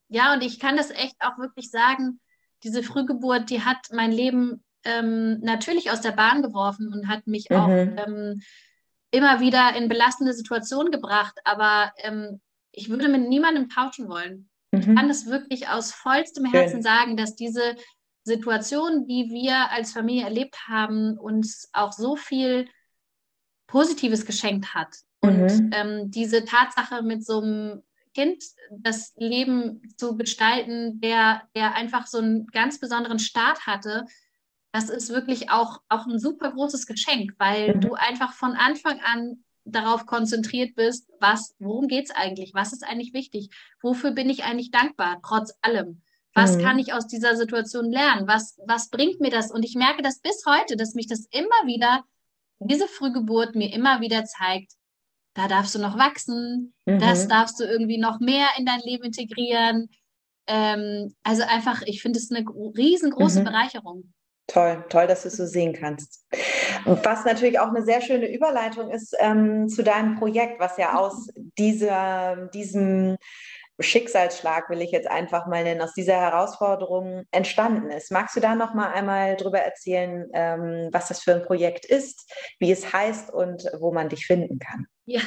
Ja, und ich kann das echt auch wirklich sagen, diese Frühgeburt, die hat mein Leben ähm, natürlich aus der Bahn geworfen und hat mich mhm. auch ähm, immer wieder in belastende Situationen gebracht. Aber ähm, ich würde mit niemandem tauschen wollen. Ich mhm. kann es wirklich aus vollstem Herzen Schön. sagen, dass diese Situation, die wir als Familie erlebt haben, uns auch so viel Positives geschenkt hat. Und mhm. ähm, diese Tatsache mit so einem Kind das Leben zu gestalten, der, der einfach so einen ganz besonderen Start hatte, das ist wirklich auch, auch ein super großes Geschenk, weil mhm. du einfach von Anfang an darauf konzentriert bist, was, worum geht es eigentlich? Was ist eigentlich wichtig? Wofür bin ich eigentlich dankbar, trotz allem? Was mhm. kann ich aus dieser Situation lernen? Was, was bringt mir das? Und ich merke das bis heute, dass mich das immer wieder, diese Frühgeburt mir immer wieder zeigt, da darfst du noch wachsen, mhm. das darfst du irgendwie noch mehr in dein Leben integrieren. Ähm, also einfach, ich finde es eine riesengroße mhm. Bereicherung. Toll, toll, dass du es so sehen kannst. Was natürlich auch eine sehr schöne Überleitung ist ähm, zu deinem Projekt, was ja aus dieser, diesem Schicksalsschlag, will ich jetzt einfach mal nennen, aus dieser Herausforderung entstanden ist. Magst du da noch mal einmal drüber erzählen, ähm, was das für ein Projekt ist, wie es heißt und wo man dich finden kann? Ja,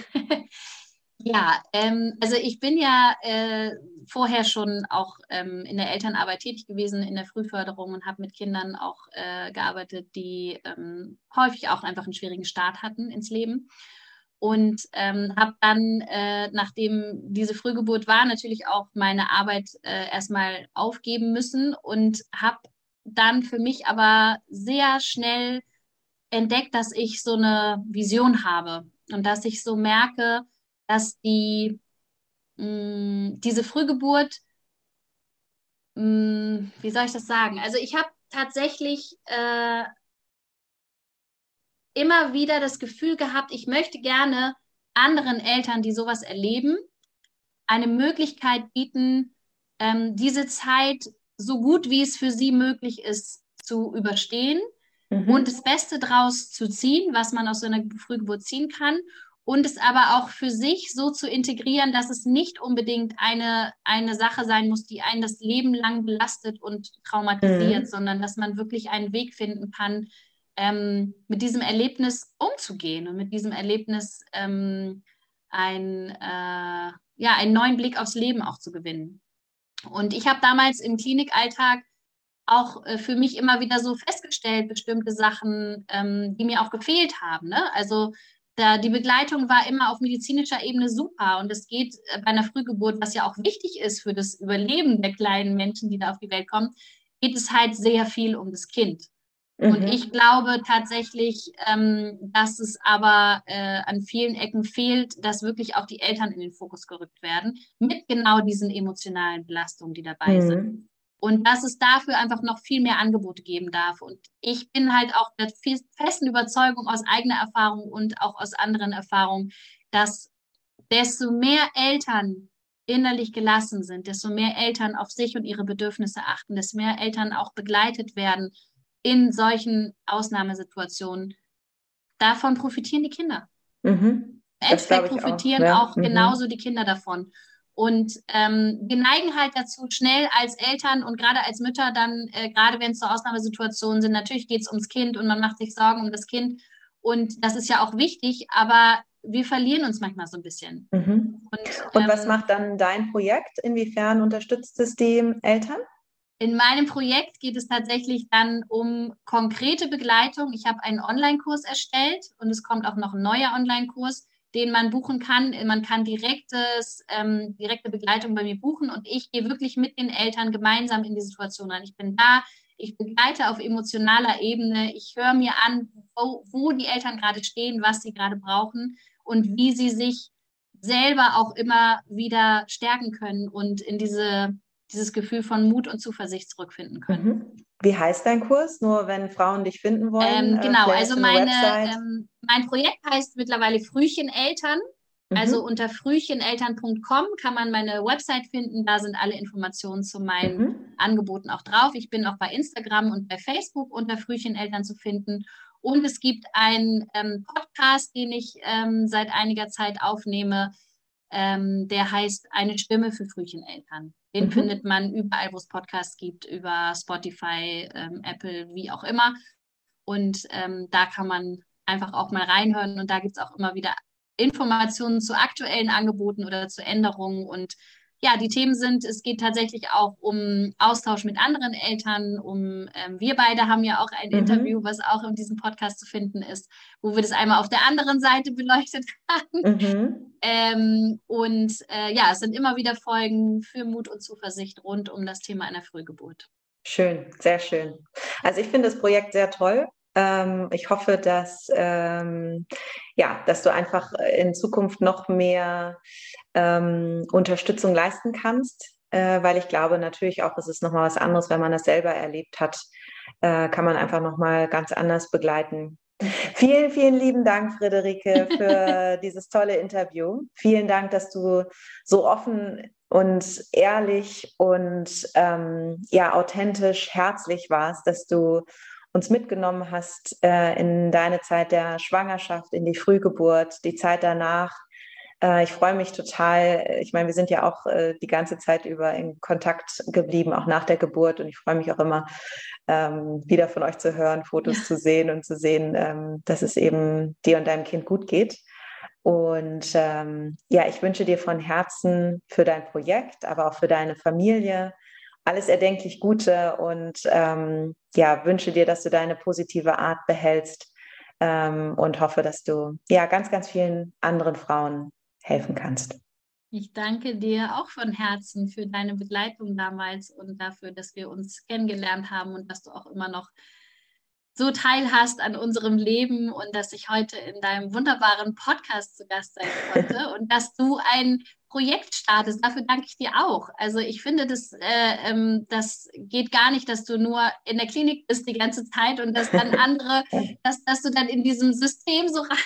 ja ähm, also ich bin ja äh, vorher schon auch ähm, in der Elternarbeit tätig gewesen, in der Frühförderung und habe mit Kindern auch äh, gearbeitet, die ähm, häufig auch einfach einen schwierigen Start hatten ins Leben. Und ähm, habe dann, äh, nachdem diese Frühgeburt war, natürlich auch meine Arbeit äh, erstmal aufgeben müssen und habe dann für mich aber sehr schnell entdeckt, dass ich so eine Vision habe und dass ich so merke, dass die mh, mm, diese Frühgeburt, mh, mm, wie soll ich das sagen? Also ich habe tatsächlich äh, immer wieder das Gefühl gehabt, ich möchte gerne anderen Eltern, die sowas erleben, eine Möglichkeit bieten, ähm, diese Zeit so gut wie es für sie möglich ist zu überstehen mhm. und das Beste daraus zu ziehen, was man aus so einer Frühgeburt ziehen kann und es aber auch für sich so zu integrieren, dass es nicht unbedingt eine, eine Sache sein muss, die einen das Leben lang belastet und traumatisiert, mhm. sondern dass man wirklich einen Weg finden kann, ähm, mit diesem Erlebnis umzugehen und mit diesem Erlebnis ähm, ein, äh, ja, einen neuen Blick aufs Leben auch zu gewinnen. Und ich habe damals im Klinikalltag auch äh, für mich immer wieder so festgestellt, bestimmte Sachen, ähm, die mir auch gefehlt haben. Ne? Also da, die Begleitung war immer auf medizinischer Ebene super und es geht äh, bei einer Frühgeburt, was ja auch wichtig ist für das Überleben der kleinen Menschen, die da auf die Welt kommen, geht es halt sehr viel um das Kind. Mhm. Und ich glaube tatsächlich, ähm, dass es aber äh, an vielen Ecken fehlt, dass wirklich auch die Eltern in den Fokus gerückt werden, mit genau diesen emotionalen Belastungen, die dabei mhm. sind. Und dass es dafür einfach noch viel mehr Angebote geben darf. Und ich bin halt auch der festen Überzeugung aus eigener Erfahrung und auch aus anderen Erfahrungen, dass desto mehr Eltern innerlich gelassen sind, desto mehr Eltern auf sich und ihre Bedürfnisse achten, desto mehr Eltern auch begleitet werden in solchen Ausnahmesituationen, davon profitieren die Kinder. Mhm. Endeffekt profitieren auch, ja. auch mhm. genauso die Kinder davon. Und ähm, wir neigen halt dazu, schnell als Eltern und gerade als Mütter dann, äh, gerade wenn es so Ausnahmesituationen sind, natürlich geht es ums Kind und man macht sich Sorgen um das Kind. Und das ist ja auch wichtig, aber wir verlieren uns manchmal so ein bisschen. Mhm. Und, und ähm, was macht dann dein Projekt? Inwiefern unterstützt es die Eltern? In meinem Projekt geht es tatsächlich dann um konkrete Begleitung. Ich habe einen Online-Kurs erstellt und es kommt auch noch ein neuer Online-Kurs, den man buchen kann. Man kann direktes, ähm, direkte Begleitung bei mir buchen und ich gehe wirklich mit den Eltern gemeinsam in die Situation rein. Ich bin da, ich begleite auf emotionaler Ebene, ich höre mir an, wo, wo die Eltern gerade stehen, was sie gerade brauchen und wie sie sich selber auch immer wieder stärken können und in diese dieses Gefühl von Mut und Zuversicht zurückfinden können. Mhm. Wie heißt dein Kurs? Nur wenn Frauen dich finden wollen? Ähm, genau, also meine, ähm, mein Projekt heißt mittlerweile Frühcheneltern. Mhm. Also unter frühcheneltern.com kann man meine Website finden. Da sind alle Informationen zu meinen mhm. Angeboten auch drauf. Ich bin auch bei Instagram und bei Facebook unter Frühcheneltern zu finden. Und es gibt einen ähm, Podcast, den ich ähm, seit einiger Zeit aufnehme. Ähm, der heißt Eine Stimme für Frühcheneltern. Den mhm. findet man überall, wo es Podcasts gibt, über Spotify, ähm, Apple, wie auch immer. Und ähm, da kann man einfach auch mal reinhören und da gibt es auch immer wieder Informationen zu aktuellen Angeboten oder zu Änderungen und ja, die Themen sind, es geht tatsächlich auch um Austausch mit anderen Eltern, um, ähm, wir beide haben ja auch ein mhm. Interview, was auch in diesem Podcast zu finden ist, wo wir das einmal auf der anderen Seite [LAUGHS] beleuchtet haben. Mhm. Ähm, und äh, ja, es sind immer wieder Folgen für Mut und Zuversicht rund um das Thema einer Frühgeburt. Schön, sehr schön. Also ich finde das Projekt sehr toll. Ähm, ich hoffe, dass, ähm, ja, dass du einfach in Zukunft noch mehr ähm, Unterstützung leisten kannst, äh, weil ich glaube natürlich auch, es ist nochmal was anderes, wenn man das selber erlebt hat, äh, kann man einfach nochmal ganz anders begleiten. [LAUGHS] Vielen, vielen lieben Dank, Friederike, für [LAUGHS] dieses tolle Interview. Vielen Dank, dass du so offen und ehrlich und ähm, ja authentisch, herzlich warst, dass du uns mitgenommen hast äh, in deine Zeit der Schwangerschaft, in die Frühgeburt, die Zeit danach. Äh, ich freue mich total. Ich meine, wir sind ja auch äh, die ganze Zeit über in Kontakt geblieben, auch nach der Geburt. Und ich freue mich auch immer, ähm, wieder von euch zu hören, Fotos ja. zu sehen und zu sehen, ähm, dass es eben dir und deinem Kind gut geht. Und ähm, ja, ich wünsche dir von Herzen für dein Projekt, aber auch für deine Familie alles erdenklich Gute und ähm, ja, wünsche dir, dass du deine positive Art behältst ähm, und hoffe, dass du ja ganz, ganz vielen anderen Frauen helfen kannst. Ich danke dir auch von Herzen für deine Begleitung damals und dafür, dass wir uns kennengelernt haben und dass du auch immer noch so teilhast an unserem Leben und dass ich heute in deinem wunderbaren Podcast zu Gast sein konnte [LAUGHS] und dass du ein Projekt startest. Dafür danke ich dir auch. Also ich finde, das, äh, ähm, das geht gar nicht, dass du nur in der Klinik bist die ganze Zeit und dass dann andere, [LAUGHS] dass, dass du dann in diesem System so rein,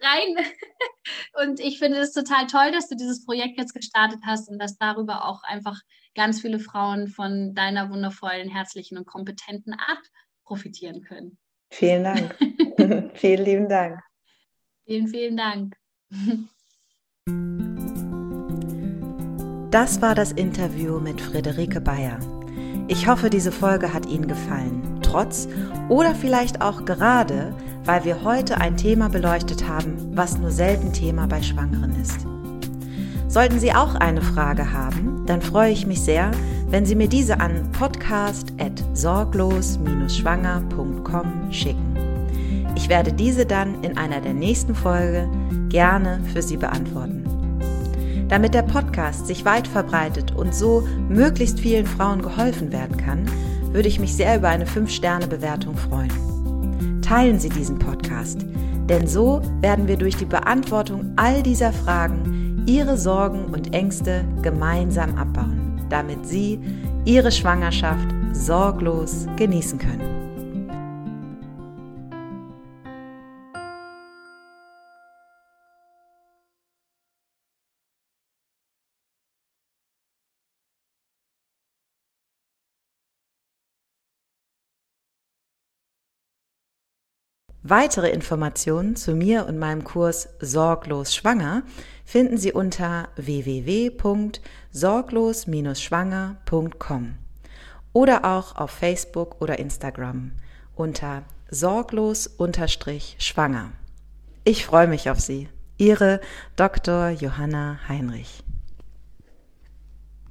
rein [LAUGHS] Und ich finde es total toll, dass du dieses Projekt jetzt gestartet hast und dass darüber auch einfach ganz viele Frauen von deiner wundervollen, herzlichen und kompetenten Art profitieren können. Vielen Dank. [LAUGHS] vielen lieben Dank. Vielen, vielen Dank. Das war das Interview mit Friederike Bayer. Ich hoffe, diese Folge hat Ihnen gefallen, trotz oder vielleicht auch gerade, weil wir heute ein Thema beleuchtet haben, was nur selten Thema bei Schwangeren ist. Sollten Sie auch eine Frage haben, dann freue ich mich sehr, wenn Sie mir diese an podcast.sorglos-schwanger.com schicken. Ich werde diese dann in einer der nächsten Folgen gerne für Sie beantworten. Damit der Podcast sich weit verbreitet und so möglichst vielen Frauen geholfen werden kann, würde ich mich sehr über eine 5-Sterne-Bewertung freuen. Teilen Sie diesen Podcast, denn so werden wir durch die Beantwortung all dieser Fragen Ihre Sorgen und Ängste gemeinsam abbauen, damit Sie Ihre Schwangerschaft sorglos genießen können. Weitere Informationen zu mir und meinem Kurs Sorglos Schwanger finden Sie unter www.sorglos-schwanger.com oder auch auf Facebook oder Instagram unter sorglos-schwanger. Ich freue mich auf Sie. Ihre Dr. Johanna Heinrich.